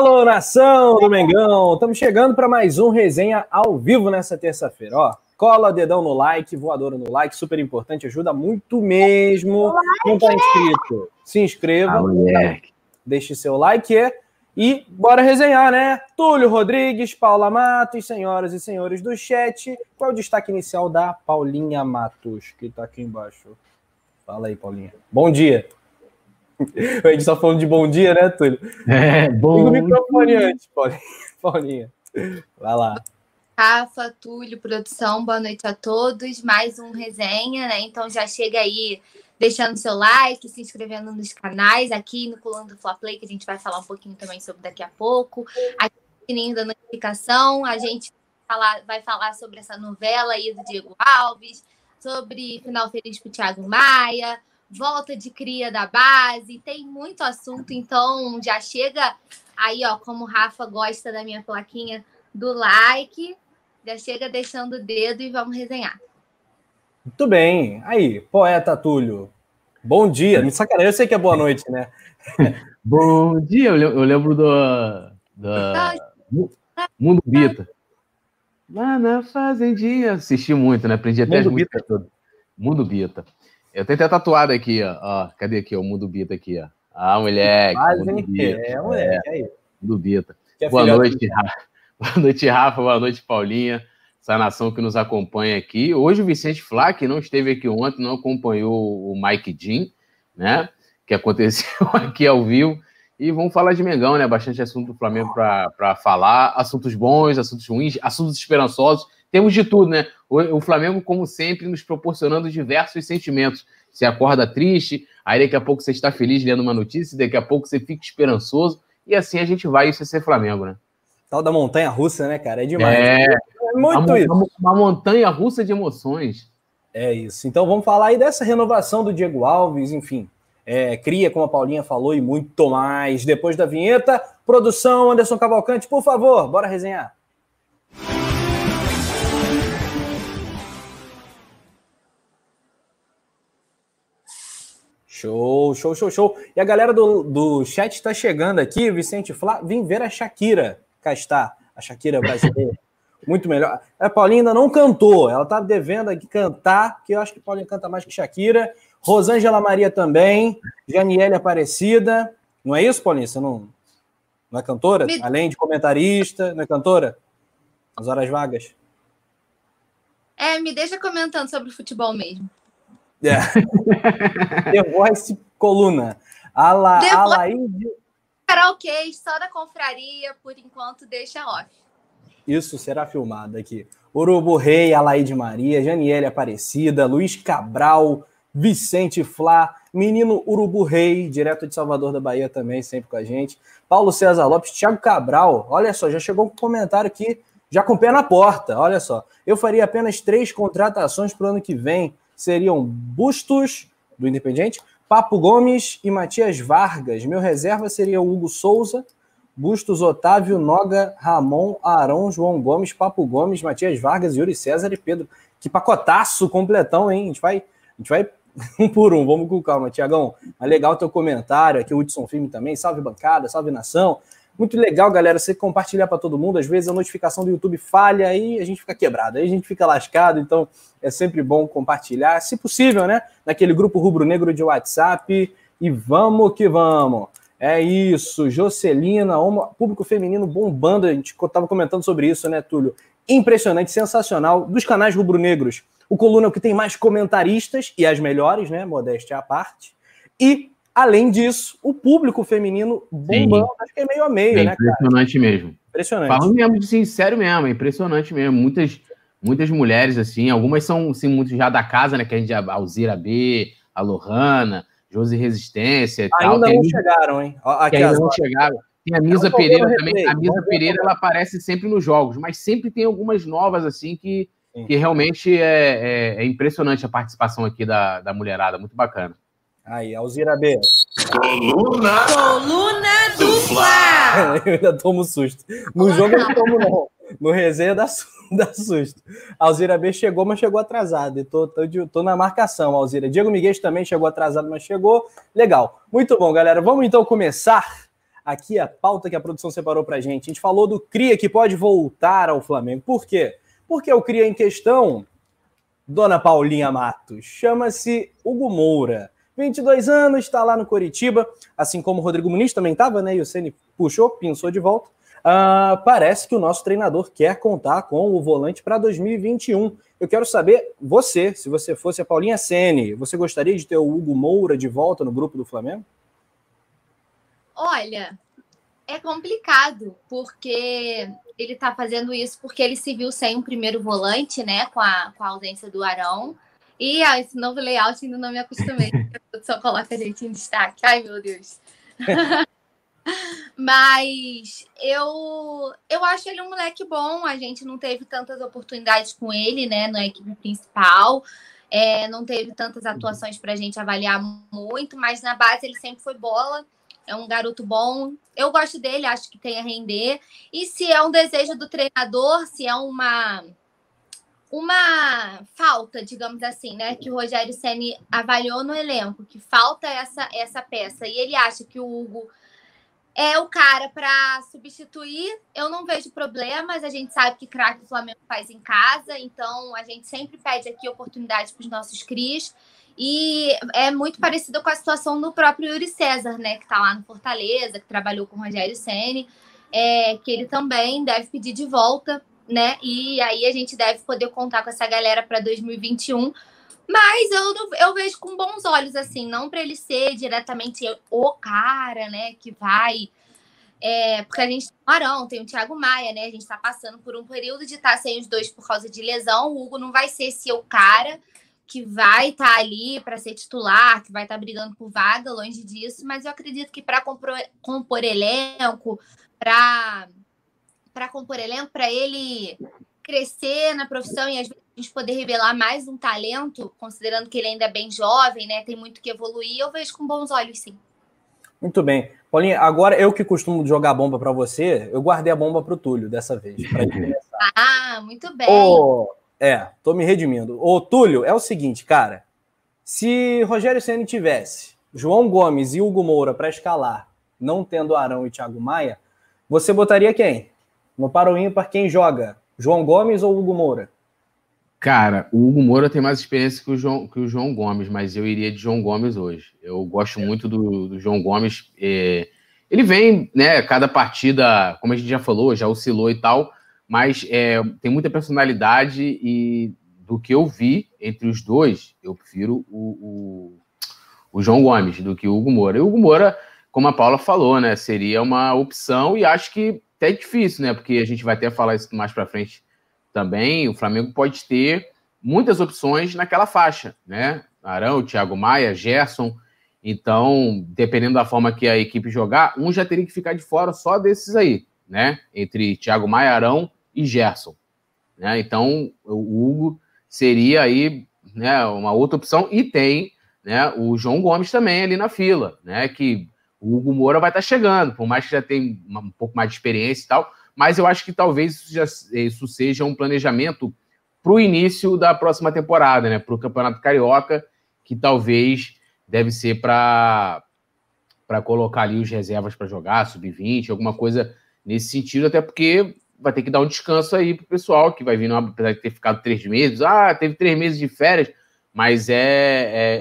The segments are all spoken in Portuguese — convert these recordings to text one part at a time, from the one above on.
Alô, nação do Mengão! Estamos chegando para mais um resenha ao vivo nessa terça-feira. Ó, cola dedão no like, voadora no like, super importante, ajuda muito mesmo. Não está inscrito? Se inscreva, ah, deixe seu like e bora resenhar, né? Túlio Rodrigues, Paula Matos, senhoras e senhores do chat. Qual é o destaque inicial da Paulinha Matos, que está aqui embaixo? Fala aí, Paulinha. Bom dia. A gente só falando de bom dia, né, Túlio? É, bom. Liga o microfone antes, Paulinha. Vai lá. Rafa, Túlio, produção, boa noite a todos. Mais um resenha, né? Então já chega aí deixando seu like, se inscrevendo nos canais, aqui no Colando do Fla Play, que a gente vai falar um pouquinho também sobre daqui a pouco. Aqui no sininho da notificação, a gente falar, vai falar sobre essa novela aí do Diego Alves, sobre final feliz para o Thiago Maia, volta de cria da base, tem muito assunto, então já chega aí, ó, como o Rafa gosta da minha plaquinha do like, já chega deixando o dedo e vamos resenhar. Muito bem. Aí, poeta Túlio. Bom dia. Me sacanagem, eu sei que é boa noite, né? Bom dia. Eu lembro do, do Mundo Bita. Lá na fazendinha. Assisti muito, né? Aprendi até Mundo as músicas todas. Mundo Bita. Eu tenho até tatuado aqui, ó. ó. Cadê aqui, o Mundo Bita aqui, ó. Ah, moleque. Mas, Mundo Bita. É, moleque. É, aí. Mundo Bita. Boa noite, Rafa. Boa noite, Rafa. Boa noite, Paulinha. Essa nação que nos acompanha aqui. Hoje o Vicente Flá, que não esteve aqui ontem, não acompanhou o Mike Jean, né? Que aconteceu aqui ao vivo. E vamos falar de Mengão, né? Bastante assunto do Flamengo para falar. Assuntos bons, assuntos ruins, assuntos esperançosos temos de tudo, né? O, o, Flamengo, como sempre, nos proporcionando diversos sentimentos. Você acorda triste, aí daqui a pouco você está feliz lendo uma notícia, daqui a pouco você fica esperançoso, e assim a gente vai, isso é ser Flamengo, né? Tal da montanha russa, né, cara? É demais. É, é muito isso. Uma, uma montanha russa de emoções. É isso. Então vamos falar aí dessa renovação do Diego Alves, enfim. É, cria, como a Paulinha falou, e muito mais. Depois da vinheta, produção, Anderson Cavalcante, por favor, bora resenhar. Show, show, show, show. E a galera do, do chat está chegando aqui, Vicente Flá, vim ver a Shakira. Cá está, a Shakira brasileira. Muito melhor. A Paulinha ainda não cantou, ela tá devendo aqui cantar, que eu acho que Paulinha canta mais que Shakira. Rosângela Maria também, Janiele Aparecida. Não é isso, Paulinha? Você não, não é cantora? Me... Além de comentarista, não é cantora? As horas vagas. É, me deixa comentando sobre futebol mesmo. É. The Voice Coluna. Ala, The Alaide... Karaokê, só da confraria, por enquanto, deixa off. Isso será filmado aqui. Urubu Rei, Alaide Maria, Janiele Aparecida, Luiz Cabral, Vicente Flá, Menino Urubu Rei, direto de Salvador da Bahia também, sempre com a gente. Paulo César Lopes, Thiago Cabral, olha só, já chegou um comentário aqui, já com o pé na porta, olha só. Eu faria apenas três contratações para o ano que vem seriam Bustos, do Independiente, Papo Gomes e Matias Vargas. Meu reserva seria Hugo Souza, Bustos, Otávio, Noga, Ramon, Arão, João Gomes, Papo Gomes, Matias Vargas, Yuri César e Pedro. Que pacotaço completão, hein? A gente vai, a gente vai um por um, vamos com calma, Tiagão. É legal teu comentário, aqui o Hudson Filme também, salve bancada, salve nação. Muito legal, galera, você compartilhar para todo mundo. Às vezes a notificação do YouTube falha e a gente fica quebrado, aí a gente fica lascado. Então é sempre bom compartilhar, se possível, né? Naquele grupo rubro-negro de WhatsApp. E vamos que vamos. É isso, Jocelina, público feminino bombando. A gente estava comentando sobre isso, né, Túlio? Impressionante, sensacional. Dos canais rubro-negros, o Coluna é o que tem mais comentaristas e as melhores, né? Modéstia à parte. E Além disso, o público feminino bombando, Sim. acho que é meio a meio, é né? Impressionante cara? mesmo. Impressionante. Falando mesmo, sincero mesmo, é impressionante mesmo. Muitas, muitas mulheres, assim, algumas são assim, muito já da casa, né? Que a gente, a Alzira B, a Lohana, Josi Resistência e ainda tal. não chegaram, hein? Aqui ainda não chegaram. Tem a Misa Pereira também. A Misa Pereira, ela aparece sempre nos jogos, mas sempre tem algumas novas, assim, que, que realmente é, é, é impressionante a participação aqui da, da mulherada. Muito bacana. Aí, Alzira B. Coluna. Coluna do Fla. eu ainda tomo susto. No Olá. jogo eu não tomo, não. No resenha dá, dá susto. Alzira B chegou, mas chegou atrasado. E tô, tô, tô na marcação, Alzira. Diego Miguel também chegou atrasado, mas chegou. Legal. Muito bom, galera. Vamos então começar aqui a pauta que a produção separou para gente. A gente falou do Cria que pode voltar ao Flamengo. Por quê? Porque o Cria em questão, Dona Paulinha Matos, chama-se Hugo Moura. 22 anos, está lá no Coritiba, assim como o Rodrigo Muniz também estava, né? E o Ceni puxou, pinçou de volta. Uh, parece que o nosso treinador quer contar com o volante para 2021. Eu quero saber, você, se você fosse a Paulinha Sene, você gostaria de ter o Hugo Moura de volta no grupo do Flamengo? Olha, é complicado, porque ele está fazendo isso porque ele se viu sem um primeiro volante, né? Com a, com a ausência do Arão. E ah, esse novo layout ainda não me acostumei. Só coloca a gente em destaque. Ai, meu Deus. Mas eu eu acho ele um moleque bom. A gente não teve tantas oportunidades com ele, né, na equipe principal. É, não teve tantas atuações para a gente avaliar muito, mas na base ele sempre foi bola. É um garoto bom. Eu gosto dele, acho que tem a render. E se é um desejo do treinador, se é uma uma falta, digamos assim, né, que o Rogério Ceni avaliou no elenco, que falta essa essa peça e ele acha que o Hugo é o cara para substituir. Eu não vejo problemas. A gente sabe que craque o Flamengo faz em casa, então a gente sempre pede aqui oportunidade para os nossos Cris. E é muito parecido com a situação do próprio Yuri César, né? Que está lá no Fortaleza, que trabalhou com o Rogério Senni, é, que ele também deve pedir de volta, né? E aí a gente deve poder contar com essa galera para 2021 mas eu, eu vejo com bons olhos, assim, não para ele ser diretamente o cara, né, que vai. É, porque a gente tem o Arão, tem o Thiago Maia, né? A gente está passando por um período de estar tá sem os dois por causa de lesão. O Hugo não vai ser o cara que vai estar tá ali para ser titular, que vai estar tá brigando por vaga, longe disso, mas eu acredito que para compor, compor elenco, para compor elenco, para ele crescer na profissão e às vezes a gente poder revelar mais um talento, considerando que ele ainda é bem jovem, né? Tem muito que evoluir, eu vejo com bons olhos, sim. Muito bem. Paulinha, agora eu que costumo jogar bomba para você, eu guardei a bomba para o Túlio dessa vez. ah, muito bem. Ô, é, tô me redimindo. Ô, Túlio, é o seguinte, cara. Se Rogério Senna tivesse João Gomes e Hugo Moura para escalar, não tendo Arão e Thiago Maia, você botaria quem? No para quem joga? João Gomes ou Hugo Moura? Cara, o Hugo Moura tem mais experiência que o João, que o João Gomes, mas eu iria de João Gomes hoje. Eu gosto muito do, do João Gomes. É, ele vem, né, cada partida, como a gente já falou, já oscilou e tal, mas é, tem muita personalidade e do que eu vi entre os dois, eu prefiro o, o, o João Gomes do que o Hugo Moura. E o Hugo Moura, como a Paula falou, né, seria uma opção e acho que até difícil, né, porque a gente vai até falar isso mais para frente também, o Flamengo pode ter muitas opções naquela faixa, né? Arão, Thiago Maia, Gerson. Então, dependendo da forma que a equipe jogar, um já teria que ficar de fora só desses aí, né? Entre Thiago Maia, Arão e Gerson. Né? Então, o Hugo seria aí né, uma outra opção. E tem né, o João Gomes também ali na fila, né? Que o Hugo Moura vai estar chegando, por mais que já tenha um pouco mais de experiência e tal, mas eu acho que talvez isso, já, isso seja um planejamento para o início da próxima temporada, né? Para o Campeonato Carioca, que talvez deve ser para para colocar ali os reservas para jogar, sub-20, alguma coisa nesse sentido, até porque vai ter que dar um descanso aí pro pessoal que vai vir, apesar de ter ficado três meses, ah, teve três meses de férias, mas é,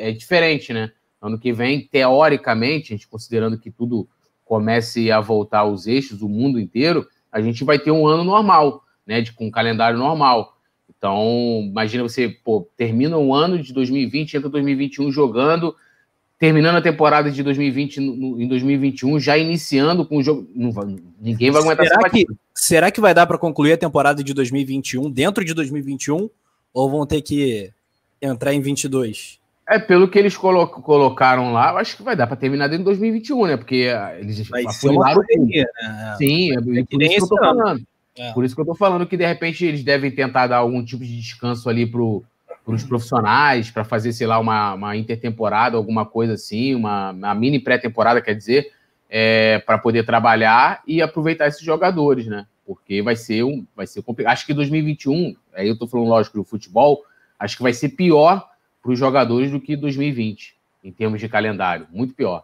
é, é diferente, né? Ano que vem, teoricamente, a gente considerando que tudo comece a voltar aos eixos, o mundo inteiro, a gente vai ter um ano normal, né? De, com um calendário normal. Então, imagina você, pô, termina um ano de 2020, entra 2021 jogando, terminando a temporada de 2020 no, em 2021, já iniciando com o jogo. Não, ninguém vai aguentar será que, será que vai dar para concluir a temporada de 2021 dentro de 2021? Ou vão ter que entrar em 22? É, pelo que eles colo colocaram lá, eu acho que vai dar para terminar dentro de 2021, né? Porque ah, eles vai afunilaram correria, né? Sim, é, é por isso que eu tô falando. É. Por isso que eu tô falando que de repente eles devem tentar dar algum tipo de descanso ali pro, os profissionais, para fazer, sei lá, uma, uma intertemporada, alguma coisa assim, uma, uma mini pré-temporada, quer dizer, é, para poder trabalhar e aproveitar esses jogadores, né? Porque vai ser um, vai ser complicado. Acho que 2021, aí eu tô falando lógico do futebol, acho que vai ser pior para os jogadores do que 2020, em termos de calendário. Muito pior.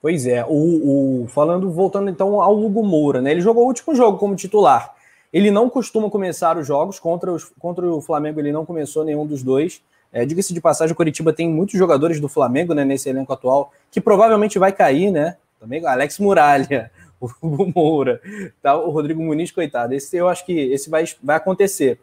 Pois é, o, o, falando, voltando então ao Hugo Moura, né? Ele jogou o último jogo como titular. Ele não costuma começar os jogos contra, os, contra o Flamengo, ele não começou nenhum dos dois. É, Diga-se de passagem, o Curitiba tem muitos jogadores do Flamengo né, nesse elenco atual, que provavelmente vai cair, né? Também Alex Muralha, o Moura, tá? o Rodrigo Muniz, coitado. Esse eu acho que esse vai, vai acontecer.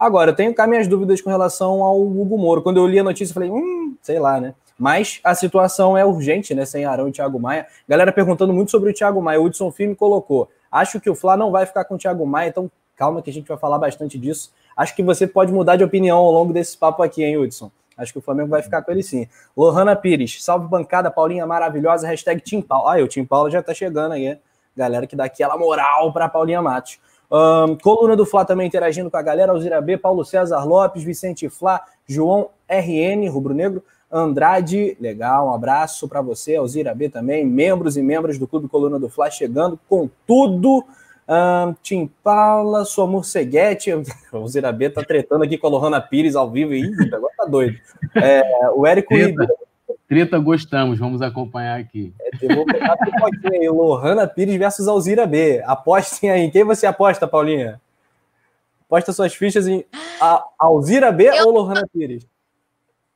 Agora, eu tenho cá minhas dúvidas com relação ao Hugo Moura. Quando eu li a notícia, eu falei, hum, sei lá, né? Mas a situação é urgente, né? Sem Arão e Thiago Maia. Galera perguntando muito sobre o Thiago Maia. O Hudson Filme colocou. Acho que o Fla não vai ficar com o Thiago Maia, então calma que a gente vai falar bastante disso. Acho que você pode mudar de opinião ao longo desse papo aqui, hein, Hudson? Acho que o Flamengo vai ficar com ele sim. Lohana Pires, salve bancada, Paulinha maravilhosa, hashtag Tim Paulo. Ah, o Tim Paulo já tá chegando aí, galera que dá aquela moral para Paulinha Matos. Um, coluna do Flá também interagindo com a galera, Alzira B, Paulo César Lopes, Vicente Flá, João RN, Rubro Negro, Andrade, legal, um abraço para você, Alzira B também, membros e membros do Clube Coluna do Fla chegando com tudo. Um, Tim Paula, sua morceguete, o Alzira B tá tretando aqui com a Lohana Pires ao vivo, e agora tá doido. É, o Érico Treta, treta, gostamos, vamos acompanhar aqui. É, eu vou pegar a aí, Lohana Pires versus Alzira B. Apostem aí, quem você aposta, Paulinha? Aposta suas fichas em Alzira B eu... ou Lohana Pires?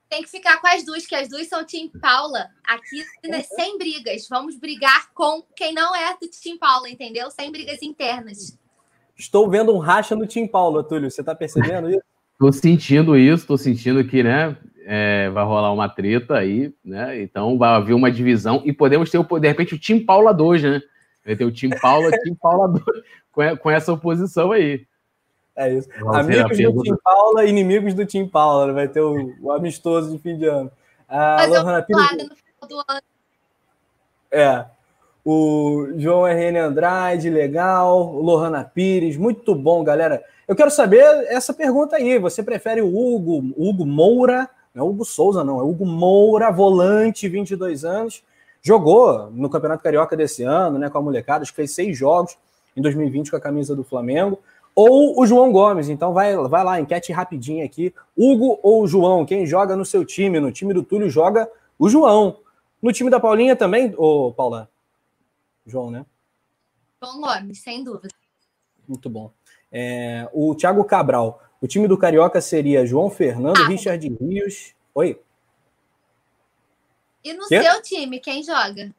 tem que ficar com as duas, que as duas são Tim Paula. Aqui, né, sem brigas. Vamos brigar com quem não é do Tim Paula, entendeu? Sem brigas internas. Estou vendo um racha no Tim Paula, Túlio. Você está percebendo isso? Estou sentindo isso, estou sentindo que, né? É, vai rolar uma treta aí, né? Então vai haver uma divisão e podemos ter, de repente, o Tim Paula 2, né? Vai ter o Tim Paula, Tim Paula 2, com, essa oposição aí. É isso. Vamos Amigos do Tim Paula, inimigos do Tim Paula. Vai ter o, o amistoso de fim de ano. Ah, Lohana Pires. No final do ano. É. O João RN Andrade, legal. Lohana Pires, muito bom, galera. Eu quero saber essa pergunta aí. Você prefere o Hugo, Hugo Moura? Não é Hugo Souza, não. É Hugo Moura, volante, 22 anos. Jogou no Campeonato Carioca desse ano, né? Com a molecada. Fez seis jogos em 2020 com a camisa do Flamengo ou o João Gomes. Então vai, vai lá, enquete rapidinha aqui. Hugo ou João? Quem joga no seu time? No time do Túlio joga o João. No time da Paulinha também, ô Paula? João, né? João Gomes, sem dúvida. Muito bom. É, o Thiago Cabral. O time do Carioca seria João Fernando, ah. Richard Rios. Oi? E no seu time, quem joga?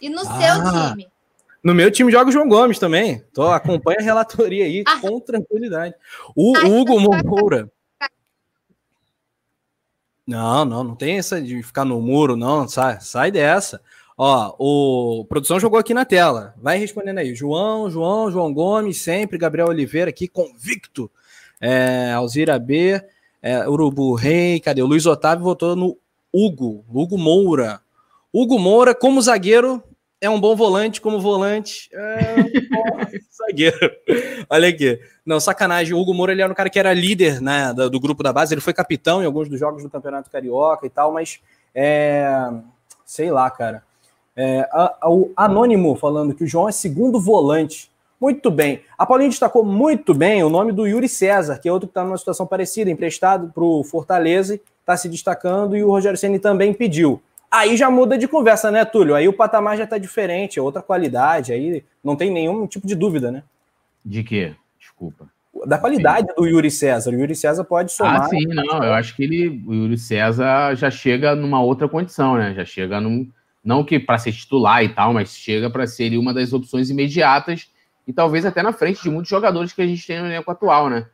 E no ah. seu time? No meu time joga o João Gomes também. Tô, acompanha a relatoria aí ah. com tranquilidade. O Hugo Moura. Não, não, não tem essa de ficar no muro, não. Sai, sai dessa. Ó, o produção jogou aqui na tela. Vai respondendo aí. João, João, João Gomes, sempre. Gabriel Oliveira aqui, convicto. É, Alzira B, é, Urubu Rei, cadê? O Luiz Otávio votou no Hugo, Hugo Moura. Hugo Moura, como zagueiro, é um bom volante como volante. É um bom zagueiro. Olha aqui. Não, sacanagem. O Hugo Moura ele era um cara que era líder né, do, grupo da base. Ele foi capitão em alguns dos jogos do Campeonato Carioca e tal, mas é, sei lá, cara. É, a, a, o Anônimo falando que o João é segundo volante. Muito bem. A Paulinha destacou muito bem o nome do Yuri César, que é outro que está numa situação parecida, emprestado para o Fortaleza, está se destacando, e o Rogério Ceni também pediu. Aí já muda de conversa, né, Túlio? Aí o patamar já tá diferente, é outra qualidade, aí não tem nenhum tipo de dúvida, né? De quê? Desculpa. Da qualidade do Yuri César. O Yuri César pode somar. Ah, sim, não. Eu acho que ele, o Yuri César já chega numa outra condição, né? Já chega num. Não que para ser titular e tal, mas chega para ser uma das opções imediatas e talvez até na frente de muitos jogadores que a gente tem no elenco atual, né?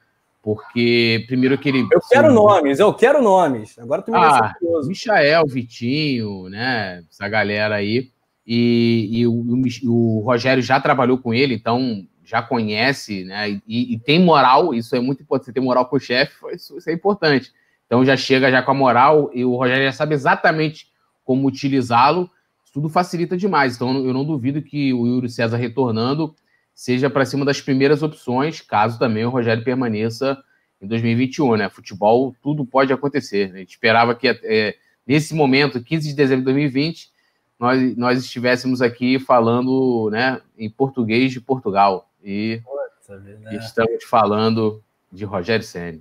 Porque, primeiro que ele. Eu quero nomes, eu quero nomes. Agora tu me ah, Michael, Vitinho, né? Essa galera aí. E, e o, o, Rogério já trabalhou com ele, então já conhece, né? E, e tem moral, isso é muito importante. Você ter moral com o chefe, isso, isso é importante. Então já chega já com a moral e o Rogério já sabe exatamente como utilizá-lo. Tudo facilita demais. Então eu não duvido que o Yuri César retornando seja para cima das primeiras opções, caso também o Rogério permaneça em 2021, né? Futebol, tudo pode acontecer. Né? A gente esperava que é, nesse momento, 15 de dezembro de 2020, nós, nós estivéssemos aqui falando né, em português de Portugal. E Nossa, estamos falando de Rogério Senna.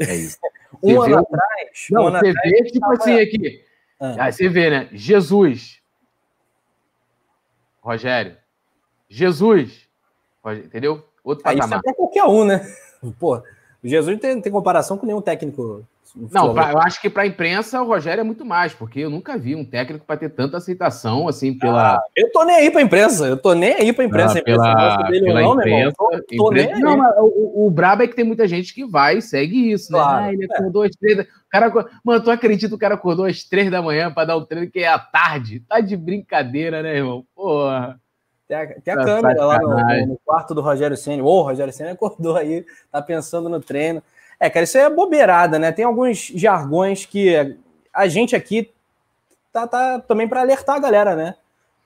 É isso. um ano atrás. Não, um você vê, tipo tava... assim, aqui. Ah. Aí você vê, né? Jesus, Rogério. Jesus. Entendeu? Outro patamar. Isso é qualquer um, né? Pô, Jesus tem, tem comparação com nenhum técnico não, pra, eu acho que para a imprensa o Rogério é muito mais, porque eu nunca vi um técnico para ter tanta aceitação assim pela. Ah, eu tô nem aí para a imprensa, eu tô nem aí para a imprensa. Ah, pela, pela não, imprensa, tô, tô imprensa, não, mas o, o brabo é que tem muita gente que vai e segue isso, né? Claro, ah, ele acordou é. às três. Da... O cara, mano, tu acredita que o cara acordou às três da manhã para dar o um treino que é à tarde? Tá de brincadeira, né, irmão? Porra. Tem a, tem a câmera lá no, no, quarto do Rogério Senna. Ô, o Rogério Senna acordou aí, tá pensando no treino. É, cara, isso é bobeirada, né? Tem alguns jargões que a gente aqui tá, tá também para alertar a galera, né?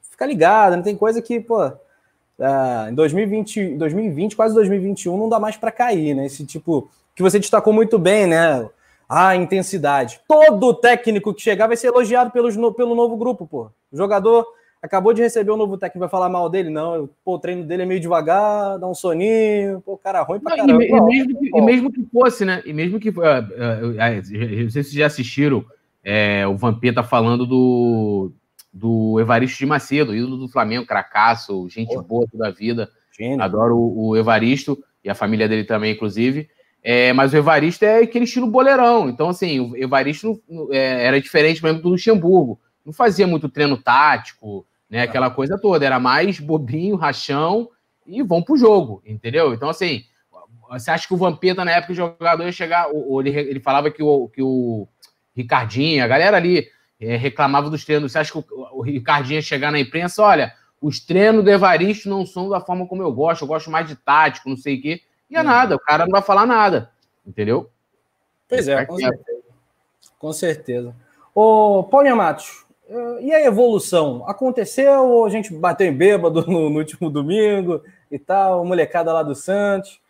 Fica ligado, não tem coisa que, pô, uh, em 2020, 2020, quase 2021, não dá mais para cair, né? Esse tipo que você destacou muito bem, né? A intensidade. Todo técnico que chegar vai ser elogiado pelos, pelo novo grupo, pô. O jogador acabou de receber um novo técnico, vai falar mal dele? Não, pô, o treino dele é meio devagar, dá um soninho, pô, cara ruim pra caramba. E, e, mesmo, que, e mesmo que fosse, né? E mesmo que. Uh, uh, uh, não sei se já assistiram é, o Vampeta falando do, do Evaristo de Macedo, ídolo do Flamengo, cracaço, gente pô. boa toda a vida. Gênio. Adoro o, o, Evaristo e a família dele também, inclusive. É, mas o Evaristo é aquele estilo boleirão. Então, assim, o Evaristo é, era diferente mesmo do Luxemburgo. Não fazia muito treino tático, né? Aquela coisa toda, era mais bobinho, rachão e vão pro jogo, entendeu? Então, assim, você acha que o Vampeta, na época, o jogador ia chegar, ou, ele, ele falava que o, que o Ricardinho, a galera ali é, reclamava dos treinos, você acha que o, o Ricardinho ia chegar na imprensa, olha, os treinos do Evaristo não são da forma como eu gosto, eu gosto mais de tático, não sei o quê. E é nada, o cara não vai falar nada, entendeu? Pois é, com certeza. Com certeza. Ô, Paulinho Matos, e a evolução? Aconteceu ou a gente bateu em bêbado no, no, último domingo e tal, molecada lá do Santos?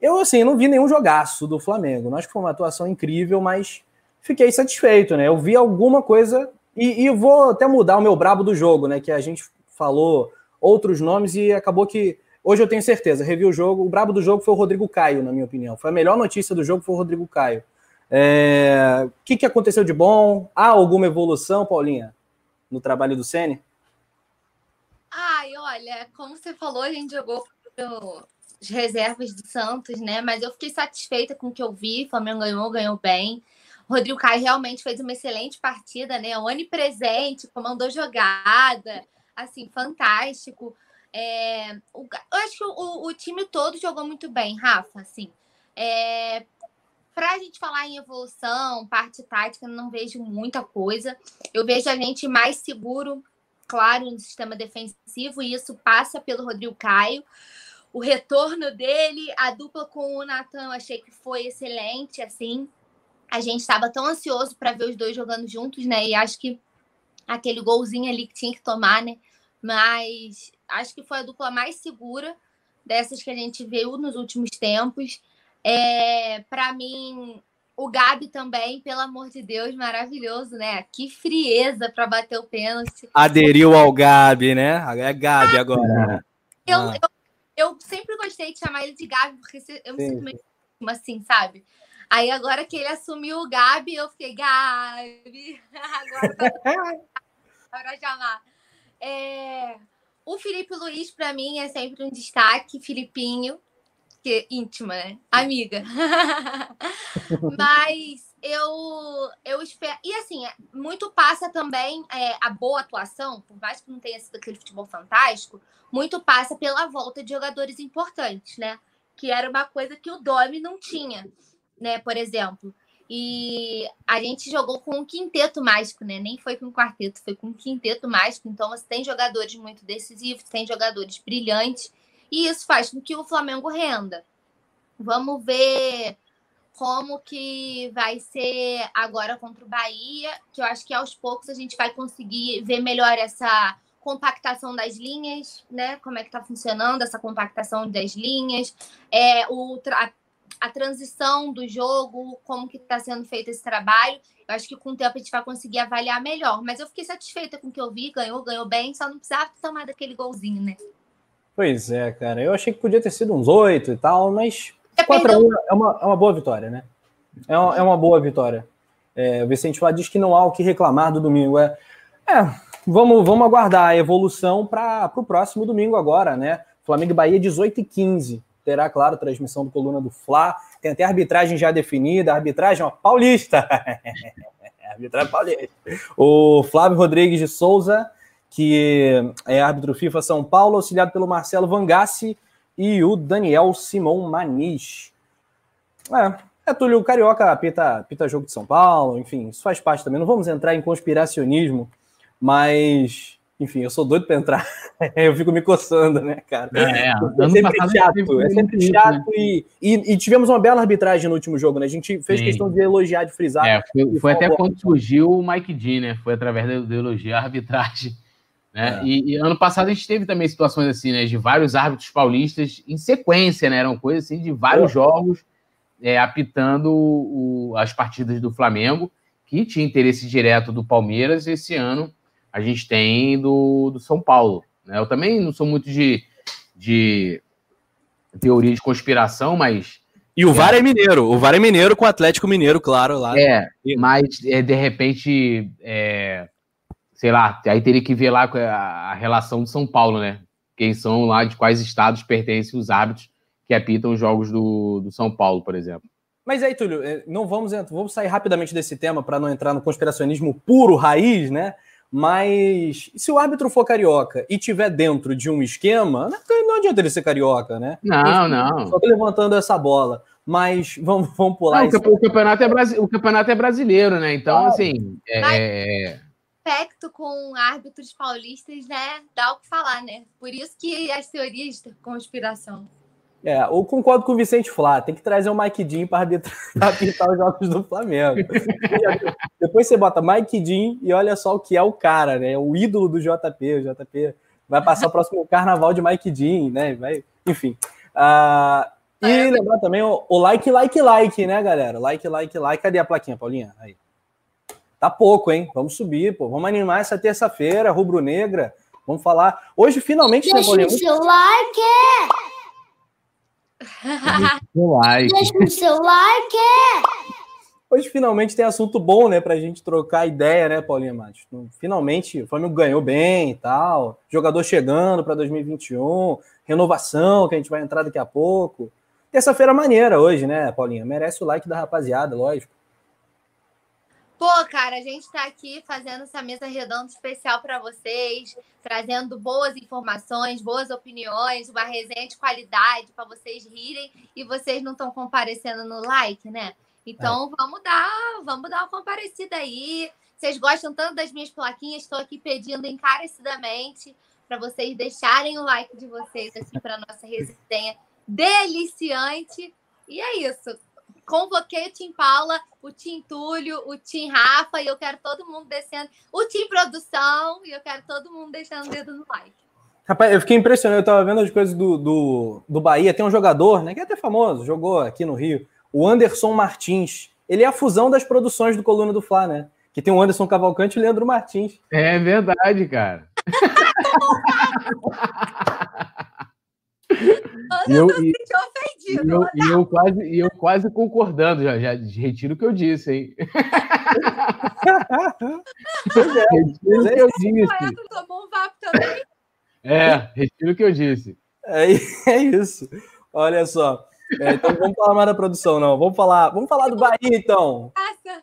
Eu, assim, não vi nenhum jogaço do Flamengo. Não acho que foi uma atuação incrível, mas fiquei satisfeito, né? Eu vi alguma coisa e, e vou até mudar o meu brabo do jogo, né? Que a gente falou outros nomes e acabou que hoje eu tenho certeza, revi o jogo. O brabo do jogo foi o Rodrigo Caio, na minha opinião. Foi a melhor notícia do jogo foi o Rodrigo Caio. É... O que, que aconteceu de bom? Há alguma evolução, Paulinha? No trabalho do Sene? Ai, olha, como você falou, a gente jogou as reservas do Santos, né? Mas eu fiquei satisfeita com o que eu vi. O Flamengo ganhou, ganhou bem. O Rodrigo Caio realmente fez uma excelente partida, né? Onipresente, comandou jogada, assim, fantástico. É, o, eu acho que o, o, time todo jogou muito bem, Rafa, assim. É, para a gente falar em evolução, parte tática, não vejo muita coisa. Eu vejo a gente mais seguro, claro, no sistema defensivo, e isso passa pelo Rodrigo Caio. O retorno dele, a dupla com o Natan, eu achei que foi excelente, assim. A gente estava tão ansioso para ver os dois jogando juntos, né? E acho que aquele golzinho ali que tinha que tomar, né? Mas acho que foi a dupla mais segura dessas que a gente viu nos últimos tempos. É, para mim, o Gabi também, pelo amor de Deus, maravilhoso, né? Que frieza para bater o pênalti. Aderiu ao Gabi, né? É Gabi ah, agora. Eu, ah. eu, eu, sempre gostei de chamar ele de Gabi, porque eu me sinto meio assim, sabe? Aí agora que ele assumiu o Gabi, eu fiquei, Gabi, agora para chamar. É, o Felipe Luiz, para mim, é sempre um destaque, Filipinho que íntima, né? Amiga. Mas eu eu espero. E assim, muito passa também é, a boa atuação, por mais que não tenha sido aquele futebol fantástico, muito passa pela volta de jogadores importantes, né? Que era uma coisa que o Domi não tinha, né? Por exemplo. E a gente jogou com um quinteto mágico, né? Nem foi com um quarteto, foi com um quinteto mágico. Então, você tem jogadores muito decisivos, tem jogadores brilhantes e isso faz com que o Flamengo renda. Vamos ver como que vai ser agora contra o Bahia, que eu acho que aos poucos a gente vai conseguir ver melhor essa compactação das linhas, né? Como é que está funcionando essa compactação das linhas, é, o, a, a transição do jogo, como que está sendo feito esse trabalho. Eu acho que com o tempo a gente vai conseguir avaliar melhor. Mas eu fiquei satisfeita com o que eu vi, ganhou, ganhou bem, só não precisava tomar daquele golzinho, né? Pois é, cara. Eu achei que podia ter sido uns oito e tal, mas 4x1 é uma, é uma boa vitória, né? É uma, é uma boa vitória. É, o Vicente Flá diz que não há o que reclamar do domingo. É, é vamos, vamos aguardar a evolução para o próximo domingo agora, né? Flamengo e Bahia, 18 e 15. Terá, claro, transmissão do Coluna do Fla. Tem até arbitragem já definida. Arbitragem, ó, paulista. arbitragem paulista. O Flávio Rodrigues de Souza, que é árbitro FIFA São Paulo, auxiliado pelo Marcelo Vangassi e o Daniel Simão Maniz. É, é Túlio Carioca pita, pita jogo de São Paulo, enfim, isso faz parte também. Não vamos entrar em conspiracionismo, mas enfim, eu sou doido para entrar. eu fico me coçando, né, cara? É, é sempre chato, é sempre chato. Né? E, e, e, tivemos uma bela arbitragem no último jogo, né? A gente fez Sim. questão de elogiar, de frisar. É, foi, foi até quando surgiu o Mike Dean, né? Foi através do, do elogio à arbitragem. Né? É. E, e, ano passado a gente teve também situações assim, né? De vários árbitros paulistas em sequência, né? Eram coisas assim de vários jogos é, apitando o, as partidas do Flamengo, que tinha interesse direto do Palmeiras. Esse ano a gente tem do, do São Paulo. Né? Eu também não sou muito de, de teoria de conspiração, mas. E o VAR é, é mineiro, o VAR é mineiro com o Atlético Mineiro, claro, lá. É, mas é, de repente, é, sei lá, aí teria que ver lá a, relação de São Paulo, né? Quem são lá, de quais estados pertencem os árbitros que apitam os jogos do, do São Paulo, por exemplo. Mas aí, Túlio, é, não vamos, vamos sair rapidamente desse tema para não entrar no conspiracionismo puro, raiz, né? Mas se o árbitro for carioca e tiver dentro de um esquema, né, não adianta ele ser carioca, né? Não, não. Só tô levantando essa bola. Mas vamos, vamos pular. Não, o, campeonato é o campeonato é brasileiro, né? Então, ah, assim. É... Aspecto com árbitros paulistas, né? Dá o que falar, né? Por isso que as teorias de conspiração. É, eu concordo com o Vicente Flá, tem que trazer o Mike Dean para arbitrar os jogos do Flamengo. Depois você bota Mike Dean e olha só o que é o cara, né? O ídolo do JP. O JP vai passar o próximo carnaval de Mike Dean, né? Vai, enfim. Uh, e é. lembrar também o, o, like, like, like, né, galera? Like, like, like. Cadê a plaquinha, Paulinha? Aí. Tá pouco, hein? Vamos subir, pô. Vamos animar essa terça-feira, rubro-negra. Vamos falar. Hoje, finalmente, Deixa né, o seu like! like. Deixa o seu like. Hoje finalmente tem assunto bom, né, pra gente trocar ideia, né, Paulinha Matos? Finalmente o Flamengo ganhou bem e tal. Jogador chegando para 2021, renovação que a gente vai entrar daqui a pouco. Terça-feira maneira hoje, né, Paulinha? Merece o like da rapaziada, lógico. Pô, cara, a gente está aqui fazendo essa mesa redonda especial para vocês, trazendo boas informações, boas opiniões, uma resenha de qualidade para vocês rirem e vocês não estão comparecendo no like, né? Então é. vamos dar, vamos dar uma comparecida aí. Vocês gostam tanto das minhas plaquinhas? Estou aqui pedindo encarecidamente para vocês deixarem o like de vocês aqui para nossa resenha deliciante. E é isso convoquei o Tim Paula, o Tim Túlio, o Tim Rafa, e eu quero todo mundo descendo, o Tim Produção, e eu quero todo mundo deixando o dedo no like. Rapaz, eu fiquei impressionado, eu tava vendo as coisas do, do, do Bahia, tem um jogador, né, que é até famoso, jogou aqui no Rio, o Anderson Martins. Ele é a fusão das produções do Coluna do Fla, né? Que tem o Anderson Cavalcante e o Leandro Martins. É verdade, cara. e eu, e, ofendido. Eu, e eu, quase, eu quase concordando, já, já retiro o que eu disse, hein? é, retiro o que eu disse. Tomou um vapo também. É, retiro o que eu disse. É, é isso. Olha só. É, então vamos falar mais da produção, não. Vamos falar, vamos falar do Bahia, então. Passa.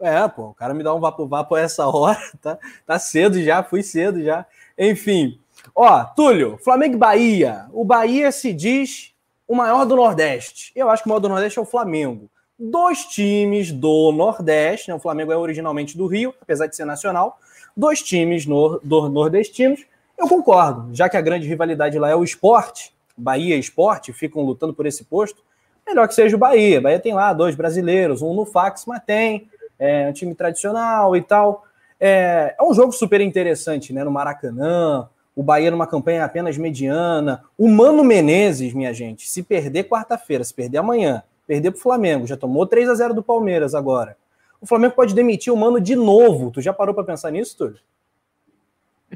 É, pô, o cara me dá um vapo vapo essa hora, tá, tá cedo já, fui cedo já. Enfim, Ó, Túlio, Flamengo e Bahia. O Bahia se diz o maior do Nordeste. Eu acho que o maior do Nordeste é o Flamengo. Dois times do Nordeste, né? o Flamengo é originalmente do Rio, apesar de ser nacional. Dois times do, nordestinos. Eu concordo, já que a grande rivalidade lá é o esporte, Bahia e esporte, ficam lutando por esse posto. Melhor que seja o Bahia. Bahia tem lá dois brasileiros, um no fax, mas tem. É um time tradicional e tal. É, é um jogo super interessante, né? No Maracanã, o Bahia numa campanha apenas mediana. O Mano Menezes, minha gente, se perder quarta-feira, se perder amanhã, perder para o Flamengo, já tomou 3 a 0 do Palmeiras agora. O Flamengo pode demitir o Mano de novo. Tu já parou para pensar nisso, Túlio?